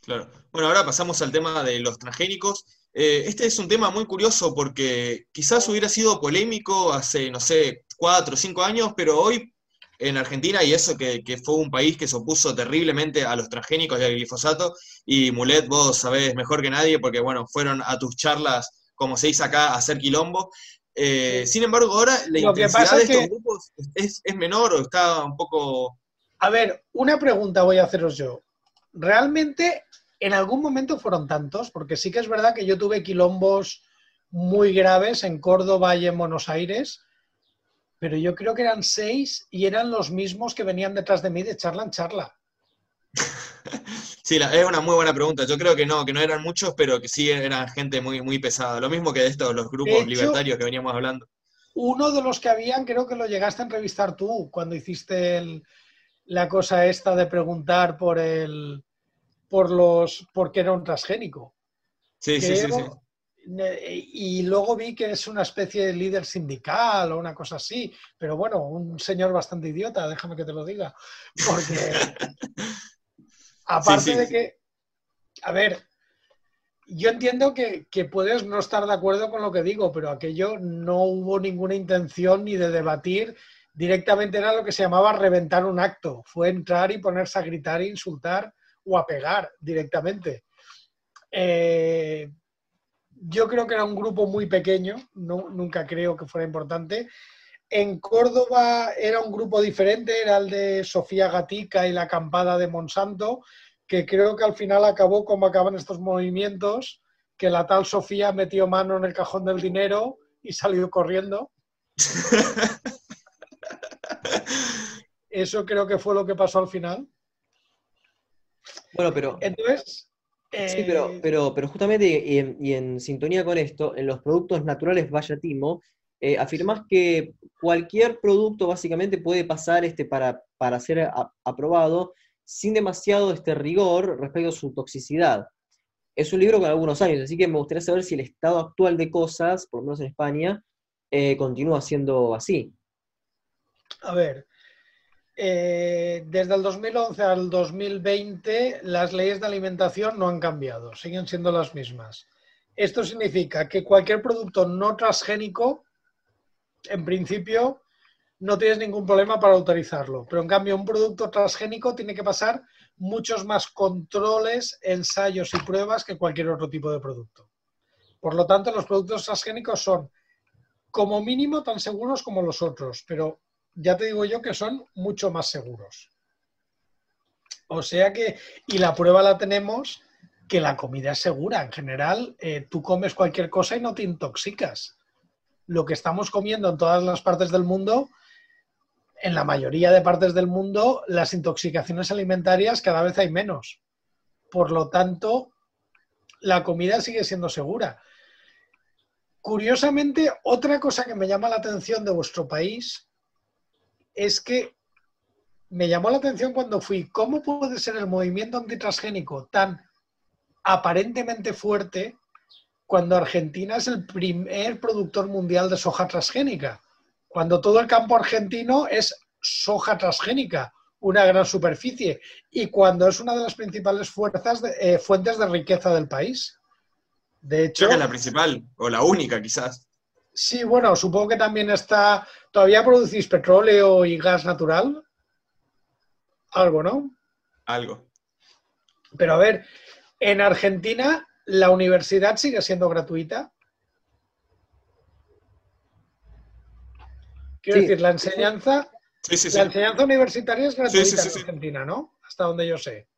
Claro. Bueno, ahora pasamos al tema de los transgénicos. Eh, este es un tema muy curioso porque quizás hubiera sido polémico hace, no sé, cuatro o cinco años, pero hoy en Argentina, y eso que, fue un país que se opuso terriblemente a los transgénicos y al glifosato, y Mulet, vos sabés mejor que nadie, porque bueno, fueron a tus charlas, como se dice acá, a hacer quilombo. Eh, sin embargo, ahora la intensidad de estos grupos es, es menor o está un poco... A ver, una pregunta voy a haceros yo. ¿Realmente en algún momento fueron tantos, porque sí que es verdad que yo tuve quilombos muy graves en Córdoba y en Buenos Aires, pero yo creo que eran seis y eran los mismos que venían detrás de mí de charla en charla. Sí, es una muy buena pregunta. Yo creo que no, que no eran muchos, pero que sí eran gente muy, muy pesada. Lo mismo que de estos, los grupos libertarios que veníamos hablando. Uno de los que habían, creo que lo llegaste a entrevistar tú cuando hiciste la cosa esta de preguntar por el, por los porque era un transgénico. Sí, sí, sí, Y luego vi que es una especie de líder sindical o una cosa así, pero bueno, un señor bastante idiota, déjame que te lo diga. Porque aparte de que, a ver, yo entiendo que, que, puedes no estar de acuerdo con lo que digo, pero aquello no hubo ninguna intención ni de debatir. Directamente era lo que se llamaba reventar un acto. Fue entrar y ponerse a gritar e insultar o a pegar directamente. Eh, yo creo que era un grupo muy pequeño, no, nunca creo que fuera importante. En Córdoba era un grupo diferente, era el de Sofía Gatica y la acampada de Monsanto, que creo que al final acabó como acaban estos movimientos, que la tal Sofía metió mano en el cajón del dinero y salió corriendo. Eso creo que fue lo que pasó al final. Bueno, pero. Entonces. Sí, pero, eh, pero, pero justamente, y en, y en sintonía con esto, en los productos naturales Vaya Timo, eh, afirmás que cualquier producto básicamente puede pasar este, para, para ser aprobado sin demasiado este rigor respecto a su toxicidad. Es un libro con algunos años, así que me gustaría saber si el estado actual de cosas, por lo menos en España, eh, continúa siendo así. A ver, eh, desde el 2011 al 2020 las leyes de alimentación no han cambiado, siguen siendo las mismas. Esto significa que cualquier producto no transgénico, en principio, no tienes ningún problema para autorizarlo. Pero en cambio, un producto transgénico tiene que pasar muchos más controles, ensayos y pruebas que cualquier otro tipo de producto. Por lo tanto, los productos transgénicos son como mínimo tan seguros como los otros, pero ya te digo yo que son mucho más seguros. O sea que, y la prueba la tenemos, que la comida es segura. En general, eh, tú comes cualquier cosa y no te intoxicas. Lo que estamos comiendo en todas las partes del mundo, en la mayoría de partes del mundo, las intoxicaciones alimentarias cada vez hay menos. Por lo tanto, la comida sigue siendo segura. Curiosamente, otra cosa que me llama la atención de vuestro país es que me llamó la atención cuando fui, ¿cómo puede ser el movimiento antitransgénico tan aparentemente fuerte cuando Argentina es el primer productor mundial de soja transgénica? Cuando todo el campo argentino es soja transgénica, una gran superficie, y cuando es una de las principales fuerzas de- eh, fuentes de riqueza del país. De hecho, Creo que es la principal, o la única quizás. Sí, bueno, supongo que también está. ¿Todavía producís petróleo y gas natural? Algo, ¿no? Algo. Pero a ver, en Argentina la universidad sigue siendo gratuita. Quiero Sí. decir, la enseñanza, Sí, sí, sí. la enseñanza universitaria es gratuita sí, sí, en sí. Argentina, ¿no? Hasta donde yo sé.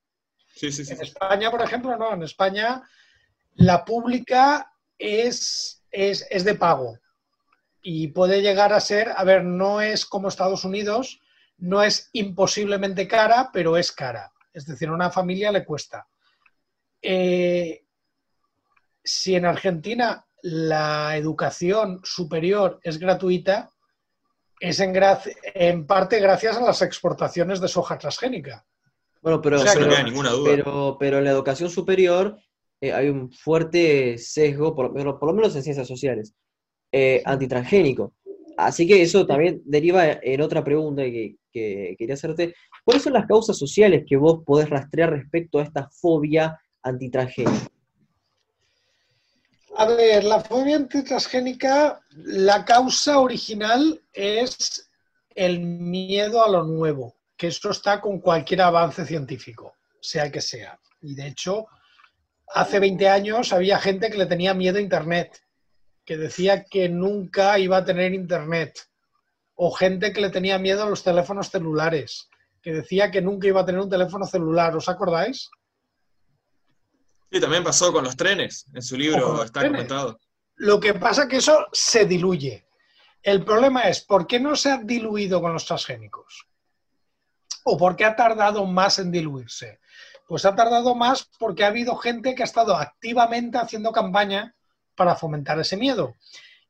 Sí, sí, sí. En España, por ejemplo, no. En España la pública es, es, es de pago y puede llegar a ser, a ver, no es como Estados Unidos, no es imposiblemente cara, pero es cara. Es decir, a una familia le cuesta. Eh, si en Argentina la educación superior es gratuita, es en, parte gracias a las exportaciones de soja transgénica. Bueno, pero, O sea, Eso no pero- queda ninguna duda. pero, pero en la educación superior eh, hay un fuerte sesgo, por, lo menos- por lo menos en ciencias sociales, eh, antitransgénico. Así que eso también deriva en otra pregunta que, que quería hacerte. ¿Cuáles son las causas sociales que vos podés rastrear respecto a esta fobia antitransgénica? A ver, la fobia antitransgénica, la causa original es el miedo a lo nuevo, que esto está con cualquier avance científico, sea que sea. Y de hecho, hace 20 años había gente que le tenía miedo a Internet, que decía que nunca iba a tener Internet, o gente que le tenía miedo a los teléfonos celulares, que decía que nunca iba a tener un teléfono celular, ¿os acordáis? Sí, también pasó con los trenes. En su libro está trenes. comentado. Lo que pasa es que eso se diluye. El problema es, ¿por qué no se ha diluido con los transgénicos? ¿O por qué ha tardado más en diluirse? Pues ha tardado más porque ha habido gente que ha estado activamente haciendo campaña para fomentar ese miedo.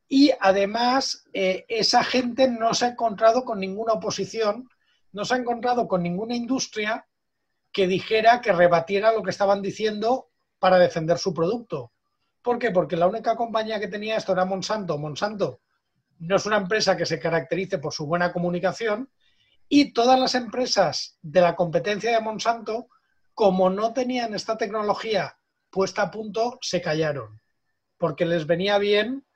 Y además, eh, esa gente no se ha encontrado con ninguna oposición, no se ha encontrado con ninguna industria que dijera, que rebatiera lo que estaban diciendo para defender su producto. ¿Por qué? Porque la única compañía que tenía esto era Monsanto. Monsanto no es una empresa que se caracterice por su buena comunicación y todas las empresas de la competencia de Monsanto, como no tenían esta tecnología puesta a punto, se callaron. Porque les venía bien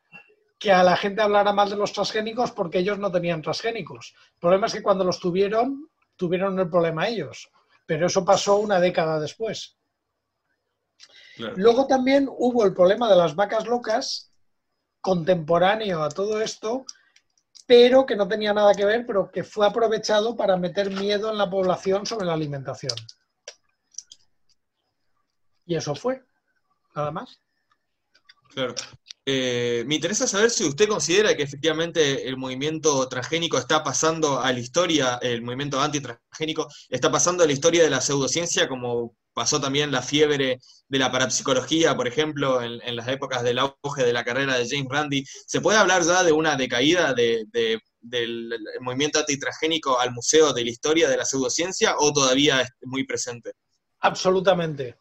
que a la gente hablara mal de los transgénicos porque ellos no tenían transgénicos. El problema es que cuando los tuvieron, tuvieron el problema ellos. Pero eso pasó una década después. Luego también hubo el problema de las vacas locas, contemporáneo a todo esto, pero que no tenía nada que ver, pero que fue aprovechado para meter miedo en la población sobre la alimentación. Y eso fue, nada más. Claro. Eh, me interesa saber si usted considera que efectivamente el movimiento transgénico está pasando a la historia, el movimiento antitransgénico está pasando a la historia de la pseudociencia, como pasó también la fiebre de la parapsicología, por ejemplo, en, las épocas del auge de la carrera de James Randi. ¿Se puede hablar ya de una decaída del movimiento antitransgénico al museo de la historia de la pseudociencia o todavía es muy presente? Absolutamente.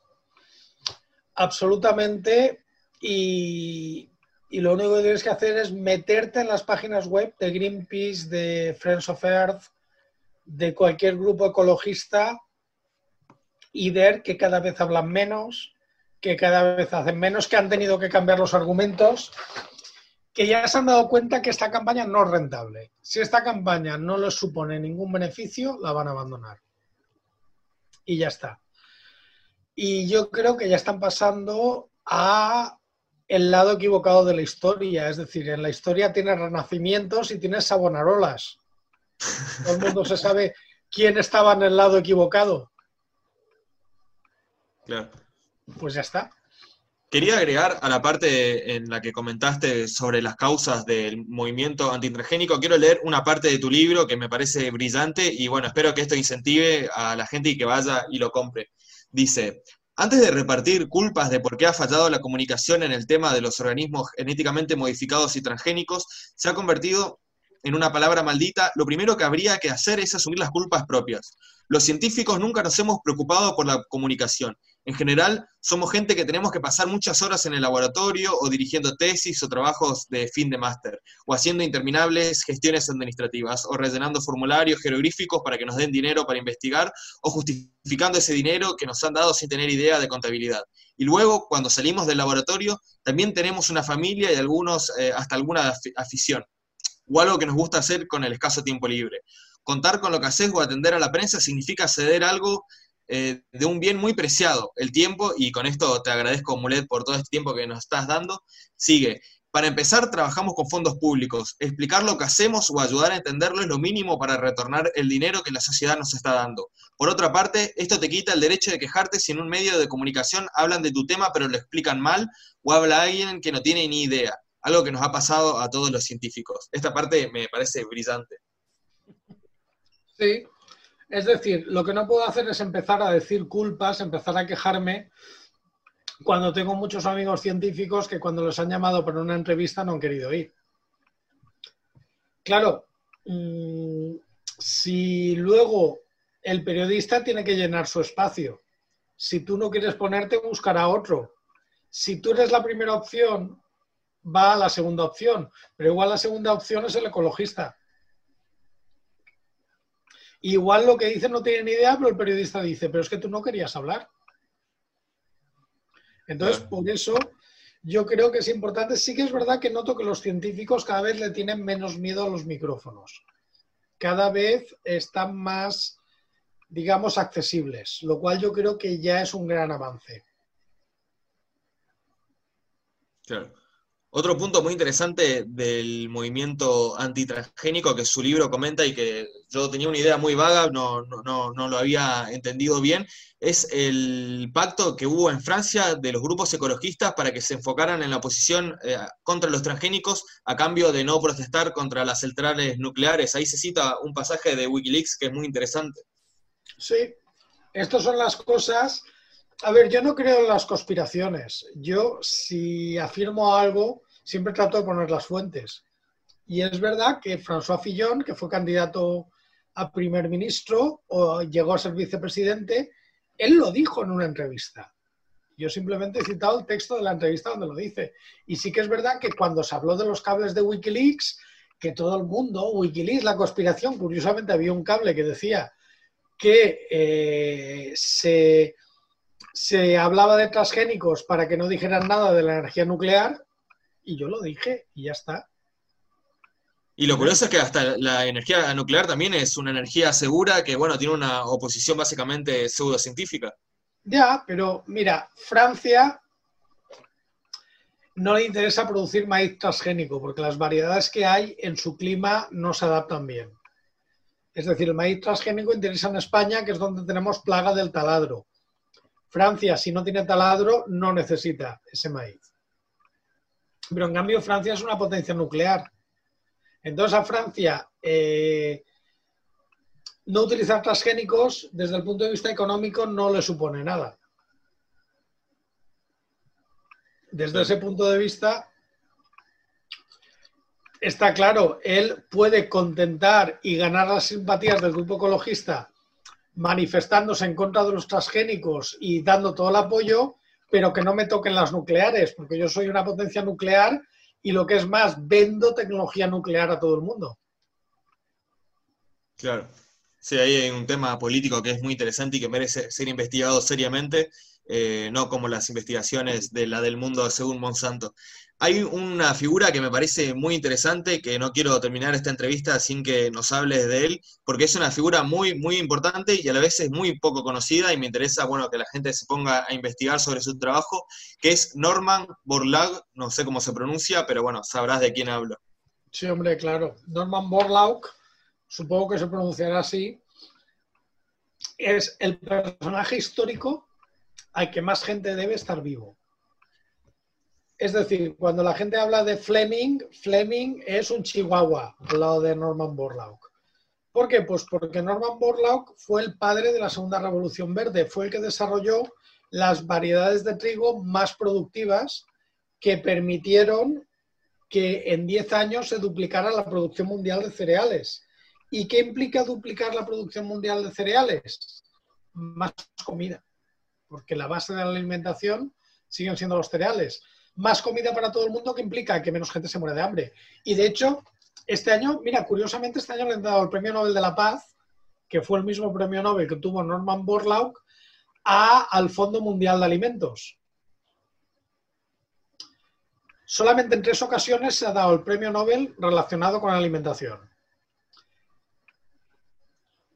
Absolutamente. Y, y lo único que tienes que hacer es meterte en las páginas web de Greenpeace, de Friends of Earth, de cualquier grupo ecologista y ver que cada vez hablan menos, que cada vez hacen menos, que han tenido que cambiar los argumentos, que ya se han dado cuenta que esta campaña no es rentable. Si esta campaña no les supone ningún beneficio, la van a abandonar. Y ya está. Y yo creo que ya están pasando a el lado equivocado de la historia. Es decir, en la historia tienes renacimientos y tienes sabonarolas. Todo el mundo se sabe quién estaba en el lado equivocado. Claro. Pues ya está. Quería agregar a la parte en la que comentaste sobre las causas del movimiento antitragénico, quiero leer una parte de tu libro que me parece brillante y bueno, espero que esto incentive a la gente y que vaya y lo compre. Dice, antes de repartir culpas de por qué ha fallado la comunicación en el tema de los organismos genéticamente modificados y transgénicos, se ha convertido en una palabra maldita, lo primero que habría que hacer es asumir las culpas propias. Los científicos nunca nos hemos preocupado por la comunicación en general, somos gente que tenemos que pasar muchas horas en el laboratorio o dirigiendo tesis o trabajos de fin de máster, o haciendo interminables gestiones administrativas, o rellenando formularios jeroglíficos para que nos den dinero para investigar, o justificando ese dinero que nos han dado sin tener idea de contabilidad. Y luego, cuando salimos del laboratorio, también tenemos una familia y algunos eh, hasta alguna afición, o algo que nos gusta hacer con el escaso tiempo libre. Contar con lo que haces o atender a la prensa significa ceder algo eh, de un bien muy preciado, el tiempo, y con esto te agradezco, Mulet, por todo este tiempo que nos estás dando. Sigue. Para empezar, trabajamos con fondos públicos. Explicar lo que hacemos o ayudar a entenderlo es lo mínimo para retornar el dinero que la sociedad nos está dando. Por otra parte, esto te quita el derecho de quejarte si en un medio de comunicación hablan de tu tema pero lo explican mal o habla alguien que no tiene ni idea. Algo que nos ha pasado a todos los científicos. Esta parte me parece brillante. Sí, es decir, lo que no puedo hacer es empezar a decir culpas, empezar a quejarme cuando tengo muchos amigos científicos que cuando los han llamado para una entrevista no han querido ir. Claro, mm, si luego el periodista tiene que llenar su espacio, si tú no quieres ponerte, buscará otro. Si tú eres la primera opción, va a la segunda opción, pero igual la segunda opción es el ecologista. Igual lo que dicen no tienen ni idea, pero el periodista dice, pero es que tú no querías hablar. Entonces, por eso yo creo que es importante. Sí que es verdad que noto que los científicos cada vez le tienen menos miedo a los micrófonos. Cada vez están más, digamos, accesibles, lo cual yo creo que ya es un gran avance. Claro. Otro punto muy interesante del movimiento antitransgénico que su libro comenta y que yo tenía una idea muy vaga, no, no, no, lo había entendido bien, es el pacto que hubo en Francia de los grupos ecologistas para que se enfocaran en la oposición eh, contra los transgénicos a cambio de no protestar contra las centrales nucleares. Ahí se cita un pasaje de Wikileaks que es muy interesante. Sí, estas son las cosas. A ver, yo no creo en las conspiraciones. Yo, si afirmo algo, siempre trato de poner las fuentes. Y es verdad que François Fillon, que fue candidato a primer ministro o llegó a ser vicepresidente, él lo dijo en una entrevista. Yo simplemente he citado el texto de la entrevista donde lo dice. Y sí que es verdad que cuando se habló de los cables de Wikileaks, que todo el mundo, Wikileaks, la conspiración, curiosamente había un cable que decía que eh, se, se hablaba de transgénicos para que no dijeran nada de la energía nuclear y yo lo dije y ya está. Y lo curioso es que hasta la energía nuclear también es una energía segura que, bueno, tiene una oposición básicamente pseudocientífica. Ya, pero mira, Francia no le interesa producir maíz transgénico, porque las variedades que hay en su clima no se adaptan bien. Es decir, el maíz transgénico interesa en España, que es donde tenemos plaga del taladro. Francia, si no tiene taladro, no necesita ese maíz. Pero en cambio, Francia es una potencia nuclear. Entonces, a Francia, eh, no utilizar transgénicos, desde el punto de vista económico, no le supone nada. Desde ese punto de vista, está claro, él puede contentar y ganar las simpatías del grupo ecologista manifestándose en contra de los transgénicos y dando todo el apoyo, pero que no me toquen las nucleares, porque yo soy una potencia nuclear y lo que es más, vendo tecnología nuclear a todo el mundo. Claro. Sí, ahí hay un tema político que es muy interesante y que merece ser investigado seriamente, eh, no como las investigaciones de la del mundo según Monsanto. Hay una figura que me parece muy interesante, que no quiero terminar esta entrevista sin que nos hables de él, porque es una figura muy, muy importante y a la vez es muy poco conocida y me interesa, bueno, que la gente se ponga a investigar sobre su trabajo, que es Norman Borlaug, no sé cómo se pronuncia, pero bueno, sabrás de quién hablo. Sí, hombre, claro. Norman Borlaug, supongo que se pronunciará así, es el personaje histórico al que más gente debe estar vivo. Es decir, cuando la gente habla de Fleming, Fleming es un chihuahua al lado de Norman Borlaug. ¿Por qué? Pues porque Norman Borlaug fue el padre de la segunda revolución verde, fue el que desarrolló las variedades de trigo más productivas que permitieron que en 10 años se duplicara la producción mundial de cereales. ¿Y qué implica duplicar la producción mundial de cereales? Más comida, porque la base de la alimentación siguen siendo los cereales más comida para todo el mundo que implica que menos gente se muere de hambre. Y de hecho, este año, mira, curiosamente este año le han dado el Premio Nobel de la Paz, que fue el mismo premio Nobel que tuvo Norman Borlaug, a, al Fondo Mundial de Alimentos. Solamente en tres ocasiones se ha dado el premio Nobel relacionado con la alimentación.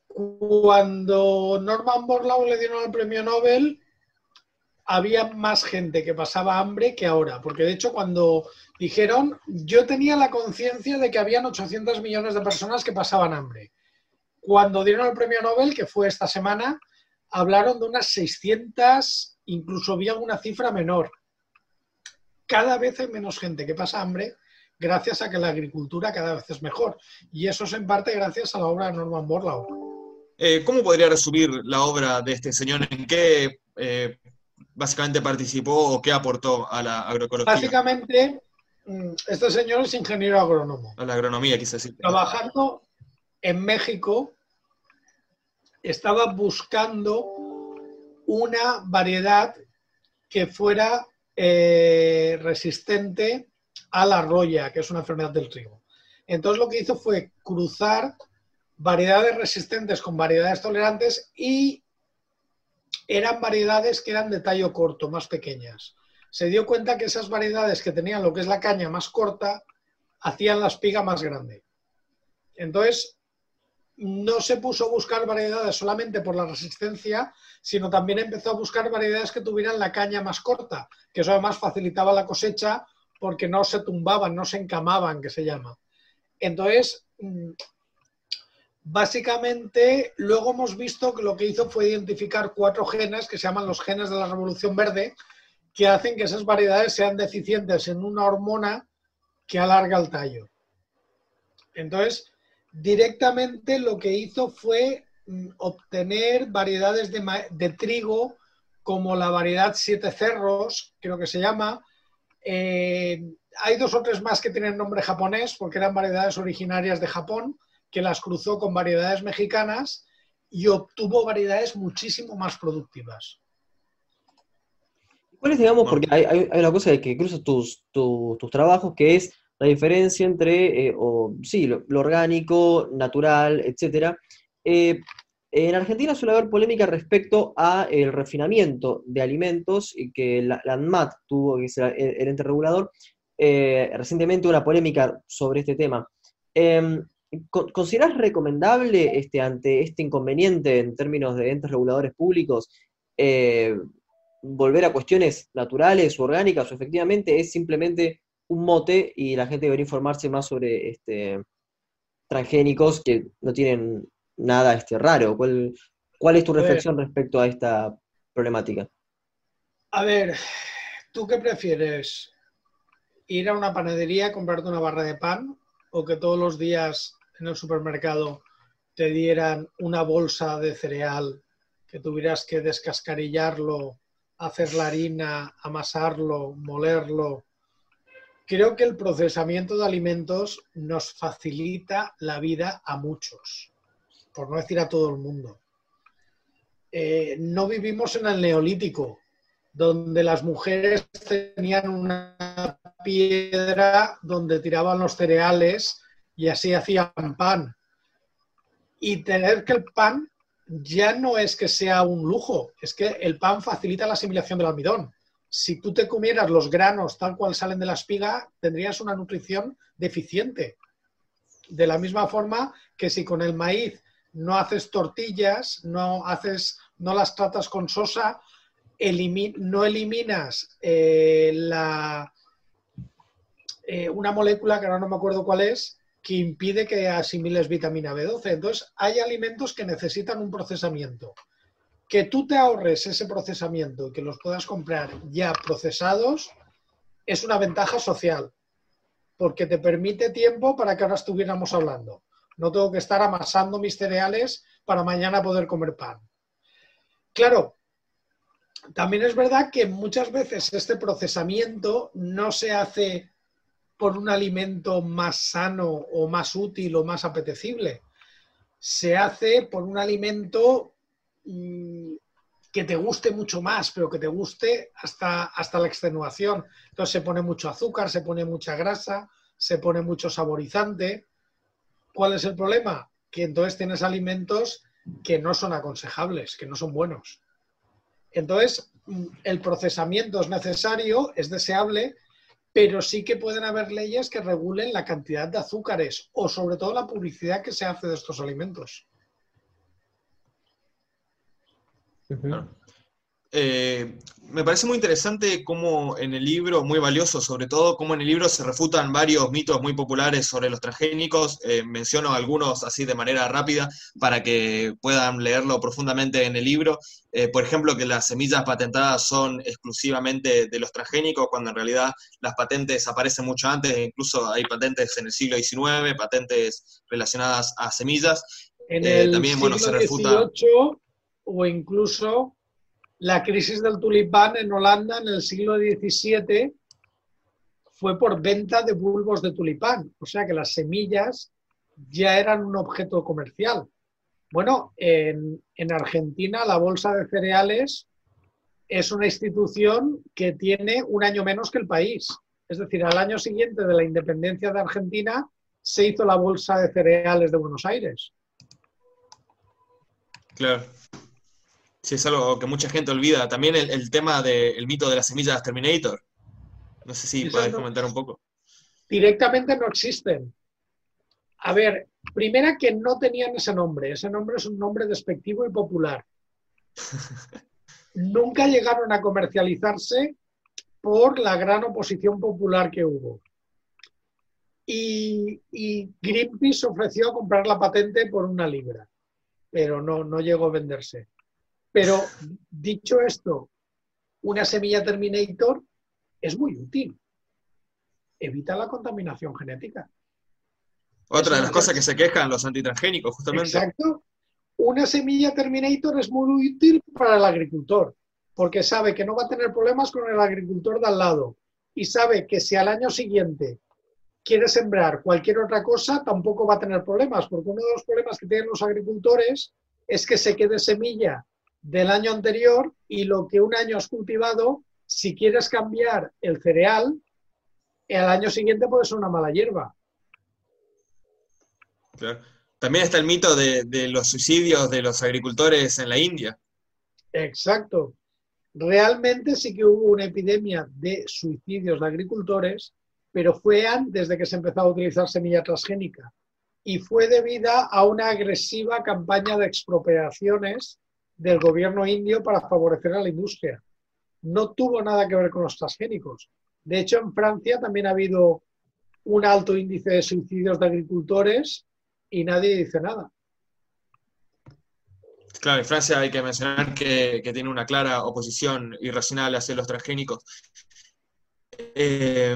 Cuando Norman Borlaug le dieron el premio Nobel, había más gente que pasaba hambre que ahora, porque de hecho cuando dijeron, yo tenía la conciencia de que habían 800 millones de personas que pasaban hambre. Cuando dieron el premio Nobel, que fue esta semana, hablaron de unas 600, incluso había una cifra menor. Cada vez hay menos gente que pasa hambre gracias a que la agricultura cada vez es mejor. Y eso es en parte gracias a la obra de Norman Borlaug. Eh, ¿Cómo podría resumir la obra de este señor? ¿En qué eh, básicamente participó o qué aportó a la agroecología? Básicamente, mm, este señor es ingeniero agrónomo. A la agronomía, quizás. Sí. Trabajando en México, estaba buscando una variedad que fuera eh, resistente a la roya, que es una enfermedad del trigo. Entonces lo que hizo fue cruzar variedades resistentes con variedades tolerantes y eran variedades que eran de tallo corto, más pequeñas. Se dio cuenta que esas variedades que tenían lo que es la caña más corta, hacían la espiga más grande. Entonces, no se puso a buscar variedades solamente por la resistencia, sino también empezó a buscar variedades que tuvieran la caña más corta, que eso además facilitaba la cosecha porque no se tumbaban, no se encamaban, que se llama. Entonces, mm, Básicamente, luego hemos visto que lo que hizo fue identificar cuatro genes que se llaman los genes de la revolución verde, que hacen que esas variedades sean deficientes en una hormona que alarga el tallo. Entonces, directamente lo que hizo fue mm, obtener variedades de, trigo como la variedad Siete Cerros, creo que se llama. Eh, hay dos o tres más que tienen nombre japonés porque eran variedades originarias de Japón que las cruzó con variedades mexicanas y obtuvo variedades muchísimo más productivas. ¿Cuál es, digamos, porque hay, una cosa que cruza tus, trabajos, que es la diferencia entre, eh, o, sí, lo, orgánico, natural, etcétera. Eh, en Argentina suele haber polémica respecto a el refinamiento de alimentos y que la, ANMAT tuvo, que ser el, ente regulador, eh, recientemente una polémica sobre este tema. ¿Consideras recomendable este, ante este inconveniente en términos de entes reguladores públicos eh, volver a cuestiones naturales o orgánicas o efectivamente es simplemente un mote y la gente debería informarse más sobre este, transgénicos que no tienen nada este, raro. ¿Cuál, ¿Cuál es tu reflexión respecto a esta problemática? A ver, ¿tú qué prefieres? ¿Ir a una panadería a comprarte una barra de pan o que todos los días en el supermercado te dieran una bolsa de cereal que tuvieras que descascarillarlo, hacer la harina, amasarlo, molerlo? Creo que el procesamiento de alimentos nos facilita la vida a muchos, por no decir a todo el mundo. Eh, no vivimos en el neolítico, donde las mujeres tenían una piedra donde tiraban los cereales y así hacían pan. Y tener que el pan ya no es que sea un lujo, es que el pan facilita la asimilación del almidón. Si tú te comieras los granos tal cual salen de la espiga, tendrías una nutrición deficiente. De la misma forma que si con el maíz no haces tortillas, no, haces, no las tratas con sosa, no eliminas eh, la, eh, una molécula que ahora no me acuerdo cuál es, que impide que asimiles vitamina B12. Entonces, hay alimentos que necesitan un procesamiento. Que tú te ahorres ese procesamiento y que los puedas comprar ya procesados es una ventaja social, porque te permite tiempo para que ahora estuviéramos hablando. No tengo que estar amasando mis cereales para mañana poder comer pan. Claro, también es verdad que muchas veces este procesamiento no se hace por un alimento más sano o más útil o más apetecible. Se hace por un alimento mm, que te guste mucho más, pero que te guste hasta, hasta la extenuación. Entonces se pone mucho azúcar, se pone mucha grasa, se pone mucho saborizante. ¿Cuál es el problema? Que entonces tienes alimentos que no son aconsejables, que no son buenos. Entonces, mm, el procesamiento es necesario, es deseable, pero sí que pueden haber leyes que regulen la cantidad de azúcares o sobre todo la publicidad que se hace de estos alimentos. Eh, me parece muy interesante cómo en el libro, muy valioso sobre todo, cómo en el libro se refutan varios mitos muy populares sobre los transgénicos. Eh, menciono algunos así de manera rápida para que puedan leerlo profundamente en el libro. Eh, por ejemplo, que las semillas patentadas son exclusivamente de los transgénicos, cuando en realidad las patentes aparecen mucho antes, incluso hay patentes en el siglo XIX, patentes relacionadas a semillas. En el también, siglo bueno, se refuta... o incluso la crisis del tulipán en Holanda en el siglo XVII fue por venta de bulbos de tulipán, o sea que las semillas ya eran un objeto comercial. Bueno, en, Argentina la Bolsa de Cereales es una institución que tiene un año menos que el país. Es decir, al año siguiente de la independencia de Argentina se hizo la Bolsa de Cereales de Buenos Aires. Claro. Sí, es algo que mucha gente olvida. También el, tema del mito de las semillas Terminator. No sé si puedes comentar un poco. Directamente no existen. A ver, primera que no tenían ese nombre. Ese nombre es un nombre despectivo y popular. Nunca llegaron a comercializarse por la gran oposición popular que hubo. Y, y Greenpeace ofreció a comprar la patente por una libra, pero no, no llegó a venderse. Pero dicho esto, una semilla Terminator es muy útil. Evita la contaminación genética. Otra de las cosas que se quejan los antitransgénicos, justamente. Exacto. Una semilla Terminator es muy útil para el agricultor, porque sabe que no va a tener problemas con el agricultor de al lado y sabe que si al año siguiente quiere sembrar cualquier otra cosa, tampoco va a tener problemas, porque uno de los problemas que tienen los agricultores es que se quede semilla del año anterior y lo que un año has cultivado, si quieres cambiar el cereal, al año siguiente puede ser una mala hierba. También está el mito de, de, los suicidios de los agricultores en la India. Exacto. Realmente sí que hubo una epidemia de suicidios de agricultores, pero fue antes de que se empezó a utilizar semilla transgénica y fue debida a una agresiva campaña de expropiaciones del gobierno indio para favorecer a la industria. no tuvo nada que ver con los transgénicos. De hecho, en Francia también ha habido un alto índice de suicidios de agricultores y nadie dice nada. Claro, en Francia hay que mencionar que, tiene una clara oposición irracional hacia los transgénicos. Eh,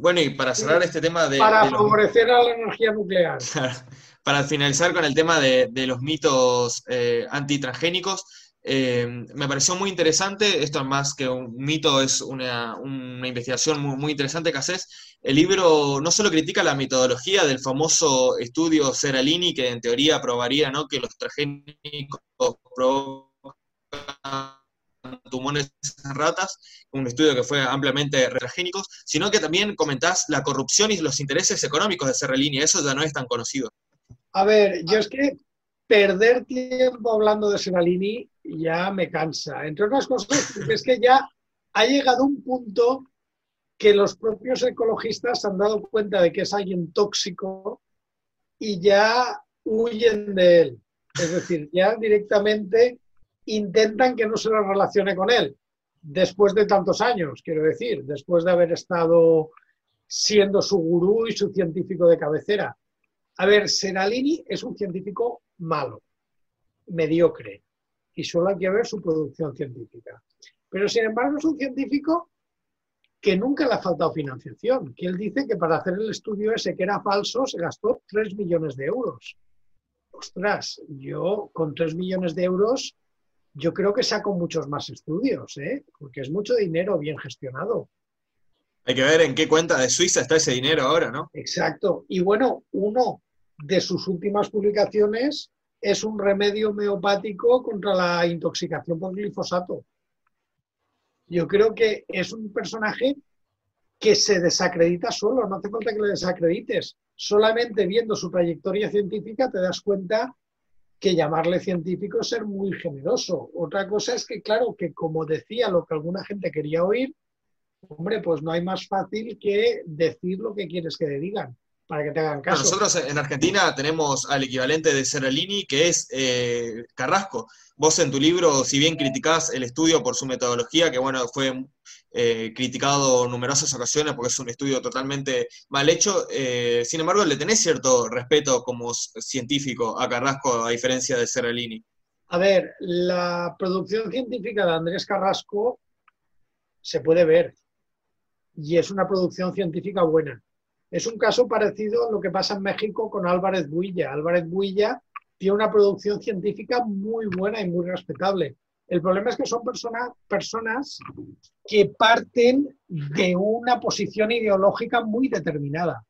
bueno, y para cerrar este tema de... Para favorecer a la energía nuclear. para finalizar con el tema de, los mitos eh, antitransgénicos, eh, me pareció muy interesante, esto más que un mito, es una, investigación muy, interesante que haces. El libro no solo critica la metodología del famoso estudio Seralini, que en teoría probaría ¿no? que los transgénicos provocan tumores en ratas, un estudio que fue ampliamente transgénicos, sino que también comentás la corrupción y los intereses económicos de Seralini, eso ya no es tan conocido. A ver, yo es que perder tiempo hablando de Seralini ya me cansa. Entre otras cosas, es que ya ha llegado un punto que los propios ecologistas han dado cuenta de que es alguien tóxico y ya huyen de él. Es decir, ya directamente intentan que no se lo relacione con él. Después de tantos años, quiero decir, después de haber estado siendo su gurú y su científico de cabecera. A ver, Seralini es un científico malo, mediocre, y solo hay que ver su producción científica. Pero sin embargo es un científico que nunca le ha faltado financiación, que él dice que para hacer el estudio ese que era falso se gastó 3 millones de euros. Ostras, yo con 3 millones de euros, yo creo que saco muchos más estudios, ¿eh? porque es mucho dinero bien gestionado. Hay que ver en qué cuenta de Suiza está ese dinero ahora, ¿no? Exacto. Y bueno, uno de sus últimas publicaciones es un remedio homeopático contra la intoxicación por glifosato. Yo creo que es un personaje que se desacredita solo, no hace falta que le desacredites. Solamente viendo su trayectoria científica te das cuenta que llamarle científico es ser muy generoso. Otra cosa es que, claro, que como decía lo que alguna gente quería oír, hombre, pues no hay más fácil que decir lo que quieres que le digan para que te hagan caso. nosotros en Argentina tenemos al equivalente de Serralini, que es eh, Carrasco. Vos en tu libro, si bien criticás el estudio por su metodología, que bueno, fue eh, criticado en numerosas ocasiones porque es un estudio totalmente mal hecho, eh, sin embargo le tenés cierto respeto como científico a Carrasco, a diferencia de Serralini. A ver, la producción científica de Andrés Carrasco se puede ver y es una producción científica buena es un caso parecido a lo que pasa en México con Álvarez Builla. Álvarez Builla tiene una producción científica muy buena y muy respetable. El problema es que son personas que parten de una posición ideológica muy determinada.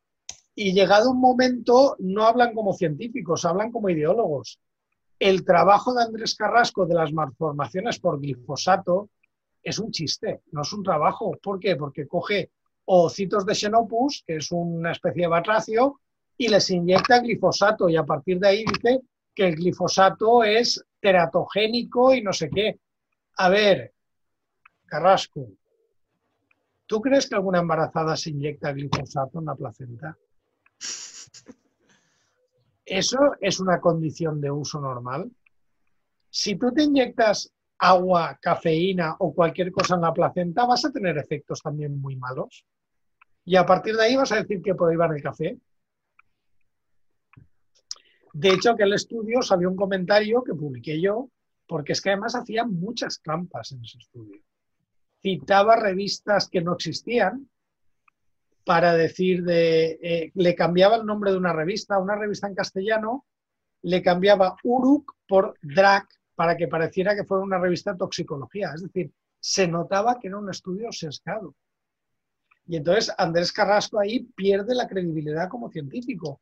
Y llegado un momento, no hablan como científicos, hablan como ideólogos. El trabajo de Andrés Carrasco de las malformaciones por glifosato es un chiste, no es un trabajo. ¿Por qué? Porque coge citos de Xenopus, que es una especie de batracio, y les inyecta glifosato y a partir de ahí dice que el glifosato es teratogénico y no sé qué. A ver, Carrasco, ¿tú crees que alguna embarazada se inyecta glifosato en la placenta? ¿Eso es una condición de uso normal? Si tú te inyectas agua, cafeína o cualquier cosa en la placenta, vas a tener efectos también muy malos. Y a partir de ahí vas a decir que prohíban el café. De hecho, que el estudio salió un comentario que publiqué yo, porque es que además hacía muchas trampas en ese estudio. Citaba revistas que no existían para decir de. Eh, le cambiaba el nombre de una revista, una revista en castellano, le cambiaba Uruk por Drac para que pareciera que fuera una revista de toxicología. Es decir, se notaba que era un estudio sesgado. Y entonces Andrés Carrasco ahí pierde la credibilidad como científico.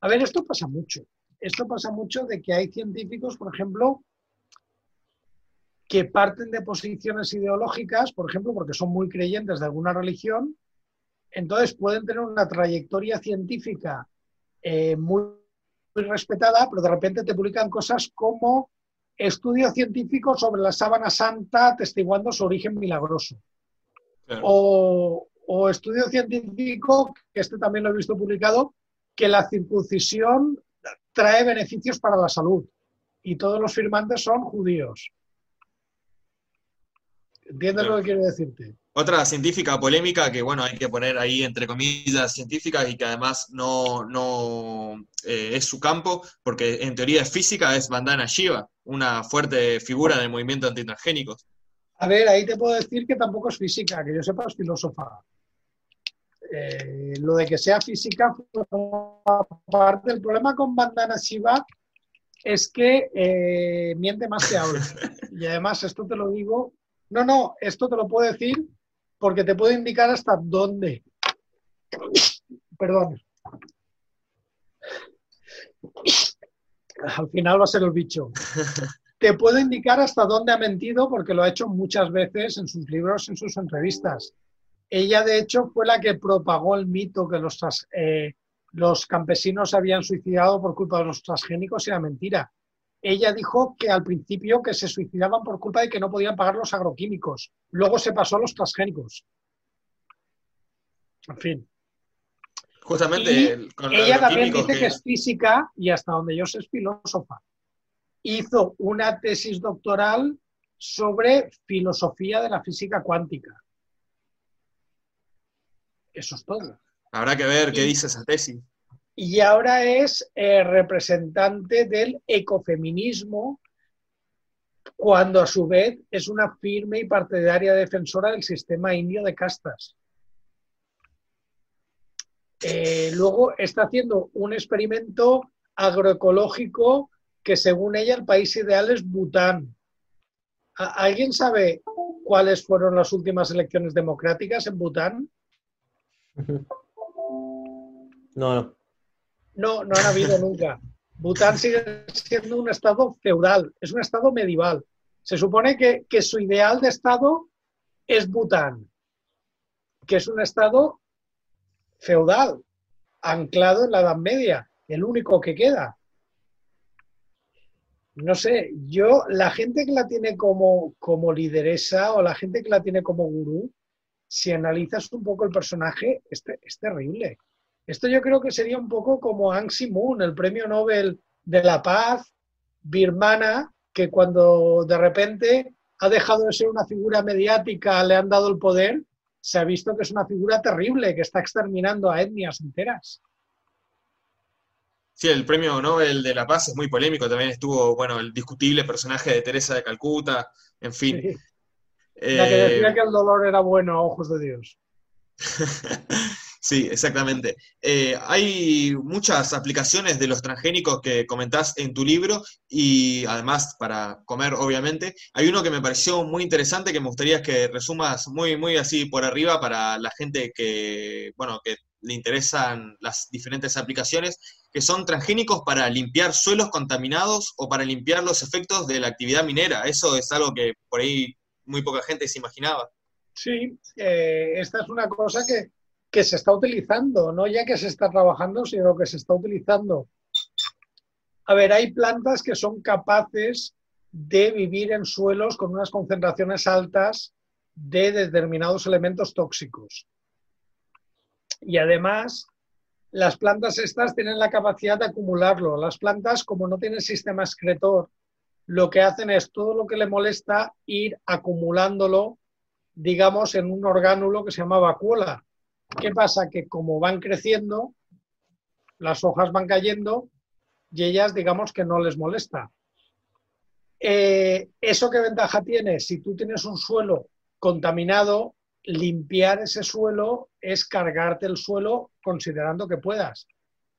A ver, esto pasa mucho. Esto pasa mucho de que hay científicos, por ejemplo, que parten de posiciones ideológicas, por ejemplo, porque son muy creyentes de alguna religión, entonces pueden tener una trayectoria científica eh, muy, muy, respetada, pero de repente te publican cosas como estudio científico sobre la sábana santa atestiguando su origen milagroso. O, o estudio científico, que este también lo he visto publicado, que la circuncisión trae beneficios para la salud y todos los firmantes son judíos. ¿Entiendes lo que quiero decirte? Otra científica polémica que, bueno, hay que poner ahí entre comillas científicas y que además no, no eh, es su campo, porque en teoría es física, es Bandana Shiva, una fuerte figura del movimiento antitransgénicos. A ver, ahí te puedo decir que tampoco es física, que yo sepa es filósofa. Eh, lo de que sea física parte. El problema con Bandana Shiva es que eh, miente más que habla. Y además, esto te lo digo. No, no, esto te lo puedo decir porque te puedo indicar hasta dónde. Perdón. Al final va a ser el bicho. Te puedo indicar hasta dónde ha mentido porque lo ha hecho muchas veces en sus libros, en sus entrevistas. Ella, de hecho, fue la que propagó el mito que los, eh, los campesinos habían suicidado por culpa de los transgénicos y era mentira. Ella dijo que al principio que se suicidaban por culpa de que no podían pagar los agroquímicos. Luego se pasó a los transgénicos. En fin. Justamente. ella también dice que... es física y hasta donde yo sé es filósofa. Hizo una tesis doctoral sobre filosofía de la física cuántica. Eso es todo. Habrá que ver qué dice esa tesis. Y ahora es eh, representante del ecofeminismo, cuando a su vez es una firme y partidaria defensora del sistema indio de castas. Eh, luego está haciendo un experimento agroecológico que según ella el país ideal es Bután. ¿Alguien sabe cuáles fueron las últimas elecciones democráticas en Bután? No, no. No, no han habido nunca. Bután sigue siendo un estado feudal, es un estado medieval. Se supone que, que su ideal de estado es Bután, que es un estado feudal, anclado en la Edad Media, el único que queda. No sé, yo, la gente que la tiene como, como lideresa o la gente que la tiene como gurú, si analizas un poco el personaje, es, es terrible. Esto yo creo que sería un poco como Aung San Moon, el premio Nobel de la Paz birmana, que cuando de repente ha dejado de ser una figura mediática, le han dado el poder, se ha visto que es una figura terrible, que está exterminando a etnias enteras. Sí, el premio Nobel de la Paz es muy polémico, también estuvo, bueno, el discutible personaje de Teresa de Calcuta, en fin. La que decía eh, que el dolor era bueno a ojos de Dios. Sí, exactamente. Eh, hay muchas aplicaciones de los transgénicos que comentás en tu libro y además para comer, obviamente. Hay uno que me pareció muy interesante que me gustaría que resumas muy, muy así por arriba para la gente que, bueno, que le interesan las diferentes aplicaciones, que son transgénicos para limpiar suelos contaminados o para limpiar los efectos de la actividad minera. Eso es algo que por ahí muy poca gente se imaginaba. Sí, eh, esta es una cosa que que se está utilizando, no ya que se está trabajando, sino que se está utilizando. A ver, hay plantas que son capaces de vivir en suelos con unas concentraciones altas de determinados elementos tóxicos. Y además, las plantas estas tienen la capacidad de acumularlo. Las plantas, como no tienen sistema excretor, lo que hacen es todo lo que le molesta ir acumulándolo, digamos, en un orgánulo que se llama vacuola. ¿Qué pasa? Que como van creciendo, las hojas van cayendo y ellas, digamos, que no les molesta. Eh, ¿Eso qué ventaja tiene? Si tú tienes un suelo contaminado, limpiar ese suelo es cargarte el suelo considerando que puedas.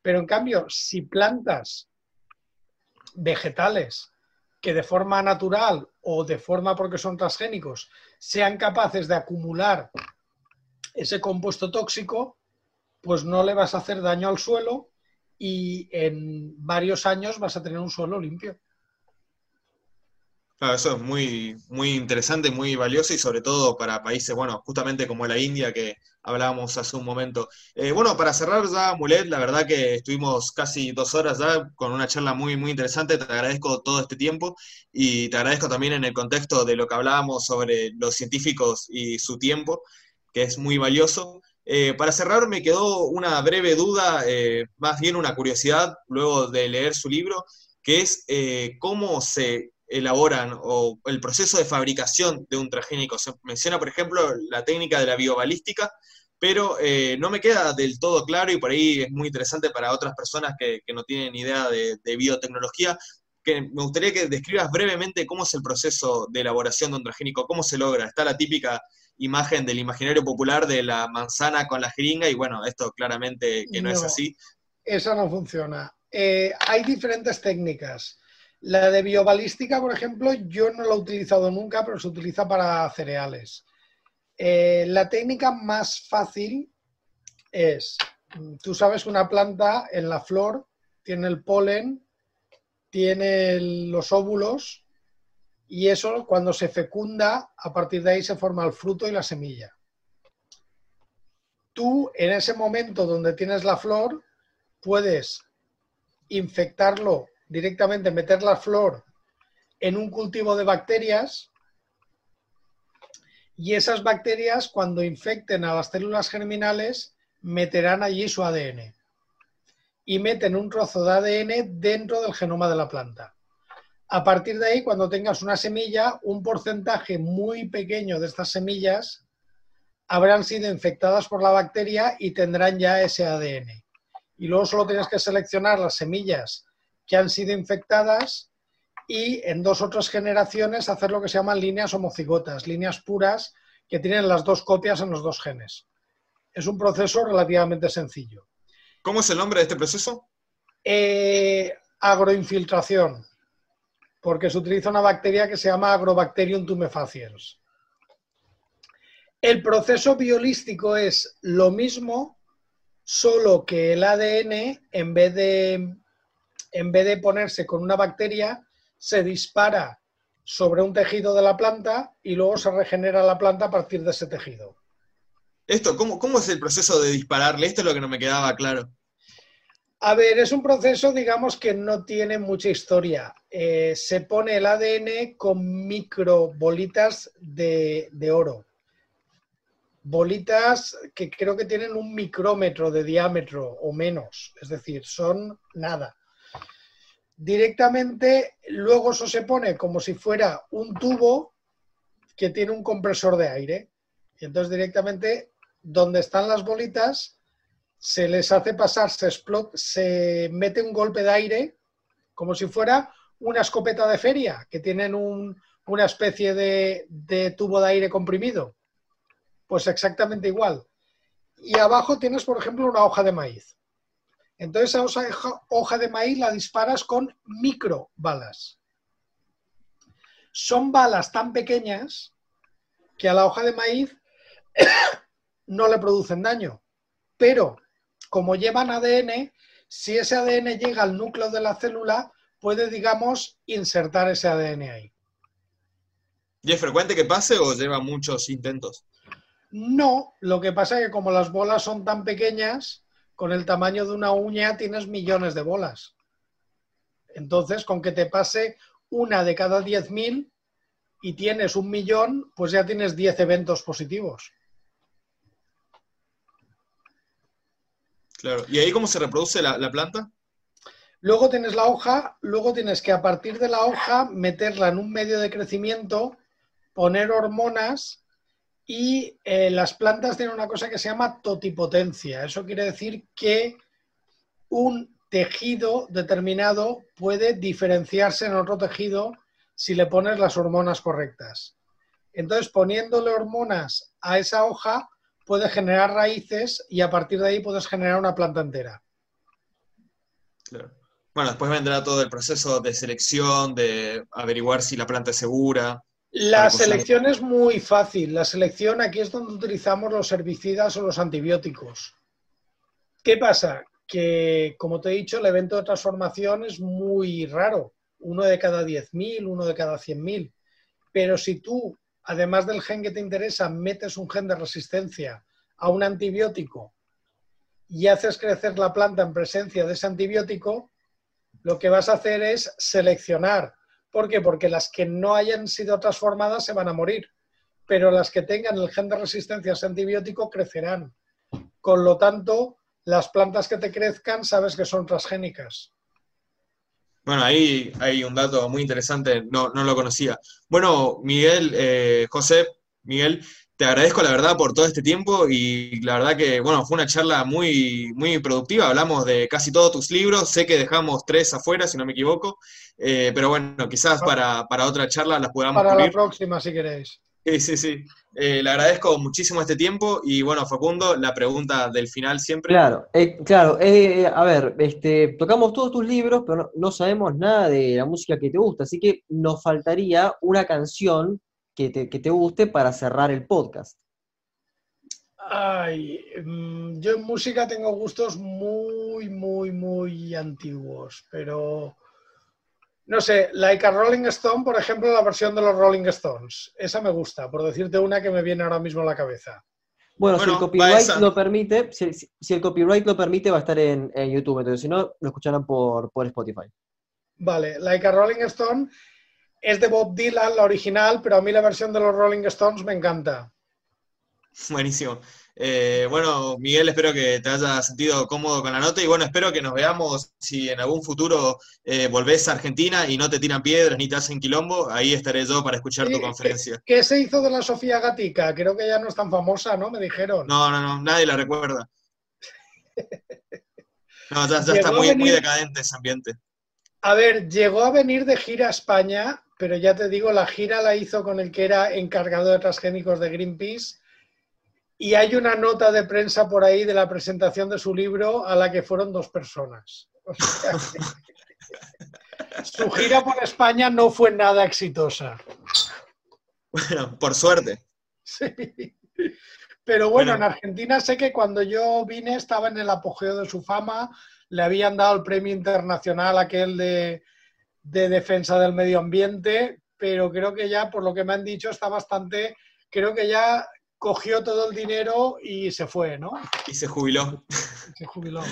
Pero en cambio, si plantas vegetales que de forma natural o de forma porque son transgénicos sean capaces de acumular ese compuesto tóxico, pues no le vas a hacer daño al suelo y en varios años vas a tener un suelo limpio. Claro, eso es muy, muy interesante, muy valioso y sobre todo para países, bueno, justamente como la India que hablábamos hace un momento. Eh, bueno, para cerrar ya, Mulet, la verdad que estuvimos casi dos horas ya con una charla muy, muy interesante. Te agradezco todo este tiempo y te agradezco también en el contexto de lo que hablábamos sobre los científicos y su tiempo que es muy valioso. Eh, para cerrar, me quedó una breve duda, eh, más bien una curiosidad, luego de leer su libro, que es cómo se elaboran o el proceso de fabricación de un transgénico. Se menciona, por ejemplo, la técnica de la biobalística, pero eh, no me queda del todo claro y por ahí es muy interesante para otras personas que, no tienen idea de, biotecnología, que me gustaría que describas brevemente cómo es el proceso de elaboración de un transgénico, cómo se logra. Está la típica imagen del imaginario popular de la manzana con la jeringa y bueno, esto claramente que no, es así. Esa no funciona. Eh, hay diferentes técnicas. La de biobalística, por ejemplo, yo no la he utilizado nunca, pero se utiliza para cereales. Eh, la técnica más fácil es, tú sabes una planta en la flor tiene el polen, tiene los óvulos y eso cuando se fecunda, a partir de ahí se forma el fruto y la semilla. Tú en ese momento donde tienes la flor puedes infectarlo directamente, meter la flor en un cultivo de bacterias y esas bacterias cuando infecten a las células germinales meterán allí su ADN y meten un trozo de ADN dentro del genoma de la planta. A partir de ahí, cuando tengas una semilla, un porcentaje muy pequeño de estas semillas habrán sido infectadas por la bacteria y tendrán ya ese ADN. Y luego solo tienes que seleccionar las semillas que han sido infectadas y en dos o tres generaciones hacer lo que se llaman líneas homocigotas, líneas puras que tienen las dos copias en los dos genes. Es un proceso relativamente sencillo. ¿Cómo es el nombre de este proceso? Eh, agroinfiltración, porque se utiliza una bacteria que se llama Agrobacterium tumefaciens. El proceso biolístico es lo mismo, solo que el ADN, en vez de, en vez de ponerse con una bacteria, se dispara sobre un tejido de la planta y luego se regenera la planta a partir de ese tejido. Esto, ¿cómo, cómo es el proceso de dispararle? Esto es lo que no me quedaba claro. A ver, es un proceso, digamos, que no tiene mucha historia. Eh, se pone el ADN con microbolitas de, de oro. Bolitas que creo que tienen un micrómetro de diámetro o menos, es decir, son nada directamente luego eso se pone como si fuera un tubo que tiene un compresor de aire. Y entonces directamente donde están las bolitas se les hace pasar, se, se mete un golpe de aire como si fuera una escopeta de feria, que tienen una especie de, de tubo de aire comprimido. Pues exactamente igual. Y abajo tienes, por ejemplo, una hoja de maíz. Entonces esa hoja de maíz la disparas con micro balas. Son balas tan pequeñas que a la hoja de maíz no le producen daño. Pero como llevan ADN, si ese ADN llega al núcleo de la célula, puede, digamos, insertar ese ADN ahí. ¿Y es frecuente que pase o lleva muchos intentos? No, lo que pasa es que como las bolas son tan pequeñas, con el tamaño de una uña tienes millones de bolas. Entonces, con que te pase una de cada 10.000 y tienes un millón, pues ya tienes 10 eventos positivos. Claro. ¿Y ahí cómo se reproduce la, la, planta? Luego tienes la hoja, luego tienes que a partir de la hoja meterla en un medio de crecimiento, poner hormonas y eh, las plantas tienen una cosa que se llama totipotencia. Eso quiere decir que un tejido determinado puede diferenciarse en otro tejido si le pones las hormonas correctas. Entonces, poniéndole hormonas a esa hoja, puede generar raíces y a partir de ahí puedes generar una planta entera. Bueno, después vendrá todo el proceso de selección, de averiguar si la planta es segura. La selección es muy fácil. La selección aquí es donde utilizamos los herbicidas o los antibióticos. ¿Qué pasa? Que, como te he dicho, el evento de transformación es muy raro. Uno de cada 10.000, uno de cada 100.000. Pero si tú, además del gen que te interesa, metes un gen de resistencia a un antibiótico y haces crecer la planta en presencia de ese antibiótico, lo que vas a hacer es seleccionar ¿Por qué? Porque las que no hayan sido transformadas se van a morir, pero las que tengan el gen de resistencia a ese antibiótico crecerán. Con lo tanto, las plantas que te crezcan sabes que son transgénicas. Bueno, ahí hay un dato muy interesante, no, no lo conocía. Bueno, Miguel, eh, José, Miguel, te agradezco la verdad por todo este tiempo y la verdad que, bueno, fue una charla muy, muy productiva. Hablamos de casi todos tus libros, sé que dejamos tres afuera, si no me equivoco, eh, pero bueno, quizás para, otra charla las podamos Para la próxima, si queréis. Sí, sí, sí. Eh, le agradezco muchísimo este tiempo y bueno, Facundo, la pregunta del final siempre. Claro, eh, claro. Eh, a ver, este, tocamos todos tus libros, pero no, sabemos nada de la música que te gusta, así que nos faltaría una canción que te, que te guste para cerrar el podcast. Ay, mm, yo en música tengo gustos muy, muy, muy antiguos, pero no sé, Like a Rolling Stone, por ejemplo, la versión de los Rolling Stones. Esa me gusta, por decirte una que me viene ahora mismo a la cabeza. Bueno, si el copyright lo permite, si, el copyright lo permite, va a estar en, YouTube. Entonces, si no, lo escucharán por, por Spotify. Vale, Like a Rolling Stone es de Bob Dylan, la original, pero a mí la versión de los Rolling Stones me encanta. Buenísimo. Eh, bueno, Miguel, espero que te hayas sentido cómodo con la nota y bueno, espero que nos veamos si en algún futuro eh, volvés a Argentina y no te tiran piedras ni te hacen quilombo, ahí estaré yo para escuchar tu conferencia. ¿qué, se hizo de la Sofía Gatica? Creo que ya no es tan famosa, ¿no? Me dijeron. No, no, no, nadie la recuerda. No, ya, está muy, muy decadente ese ambiente. A ver, llegó a venir de gira a España, pero ya te digo, la gira la hizo con el que era encargado de transgénicos de Greenpeace y hay una nota de prensa por ahí de la presentación de su libro a la que fueron dos personas. su gira por España no fue nada exitosa. Bueno, por suerte. Sí. Pero bueno, en Argentina sé que cuando yo vine estaba en el apogeo de su fama, le habían dado el premio internacional aquel de, de defensa del medio ambiente, pero creo que ya, por lo que me han dicho, está bastante, creo que ya cogió todo el dinero y se fue, ¿no? Y se jubiló. Se jubiló.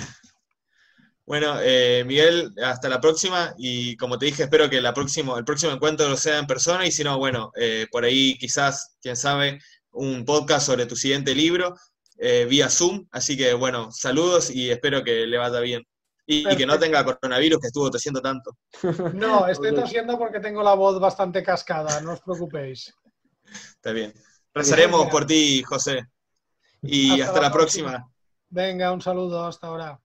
Bueno, eh, Miguel, hasta la próxima y como te dije, espero que la próximo, el próximo encuentro sea en persona y si no, bueno, eh, por ahí quizás, quién sabe, un podcast sobre tu siguiente libro eh, vía Zoom. Así que bueno, saludos y espero que le vaya bien. Y, que no tenga coronavirus, que estuvo tosiendo tanto. No, estoy tosiendo porque tengo la voz bastante cascada, no os preocupéis. Está bien. Rezaremos por ti, José. Y hasta, la próxima. Venga, un saludo, hasta ahora.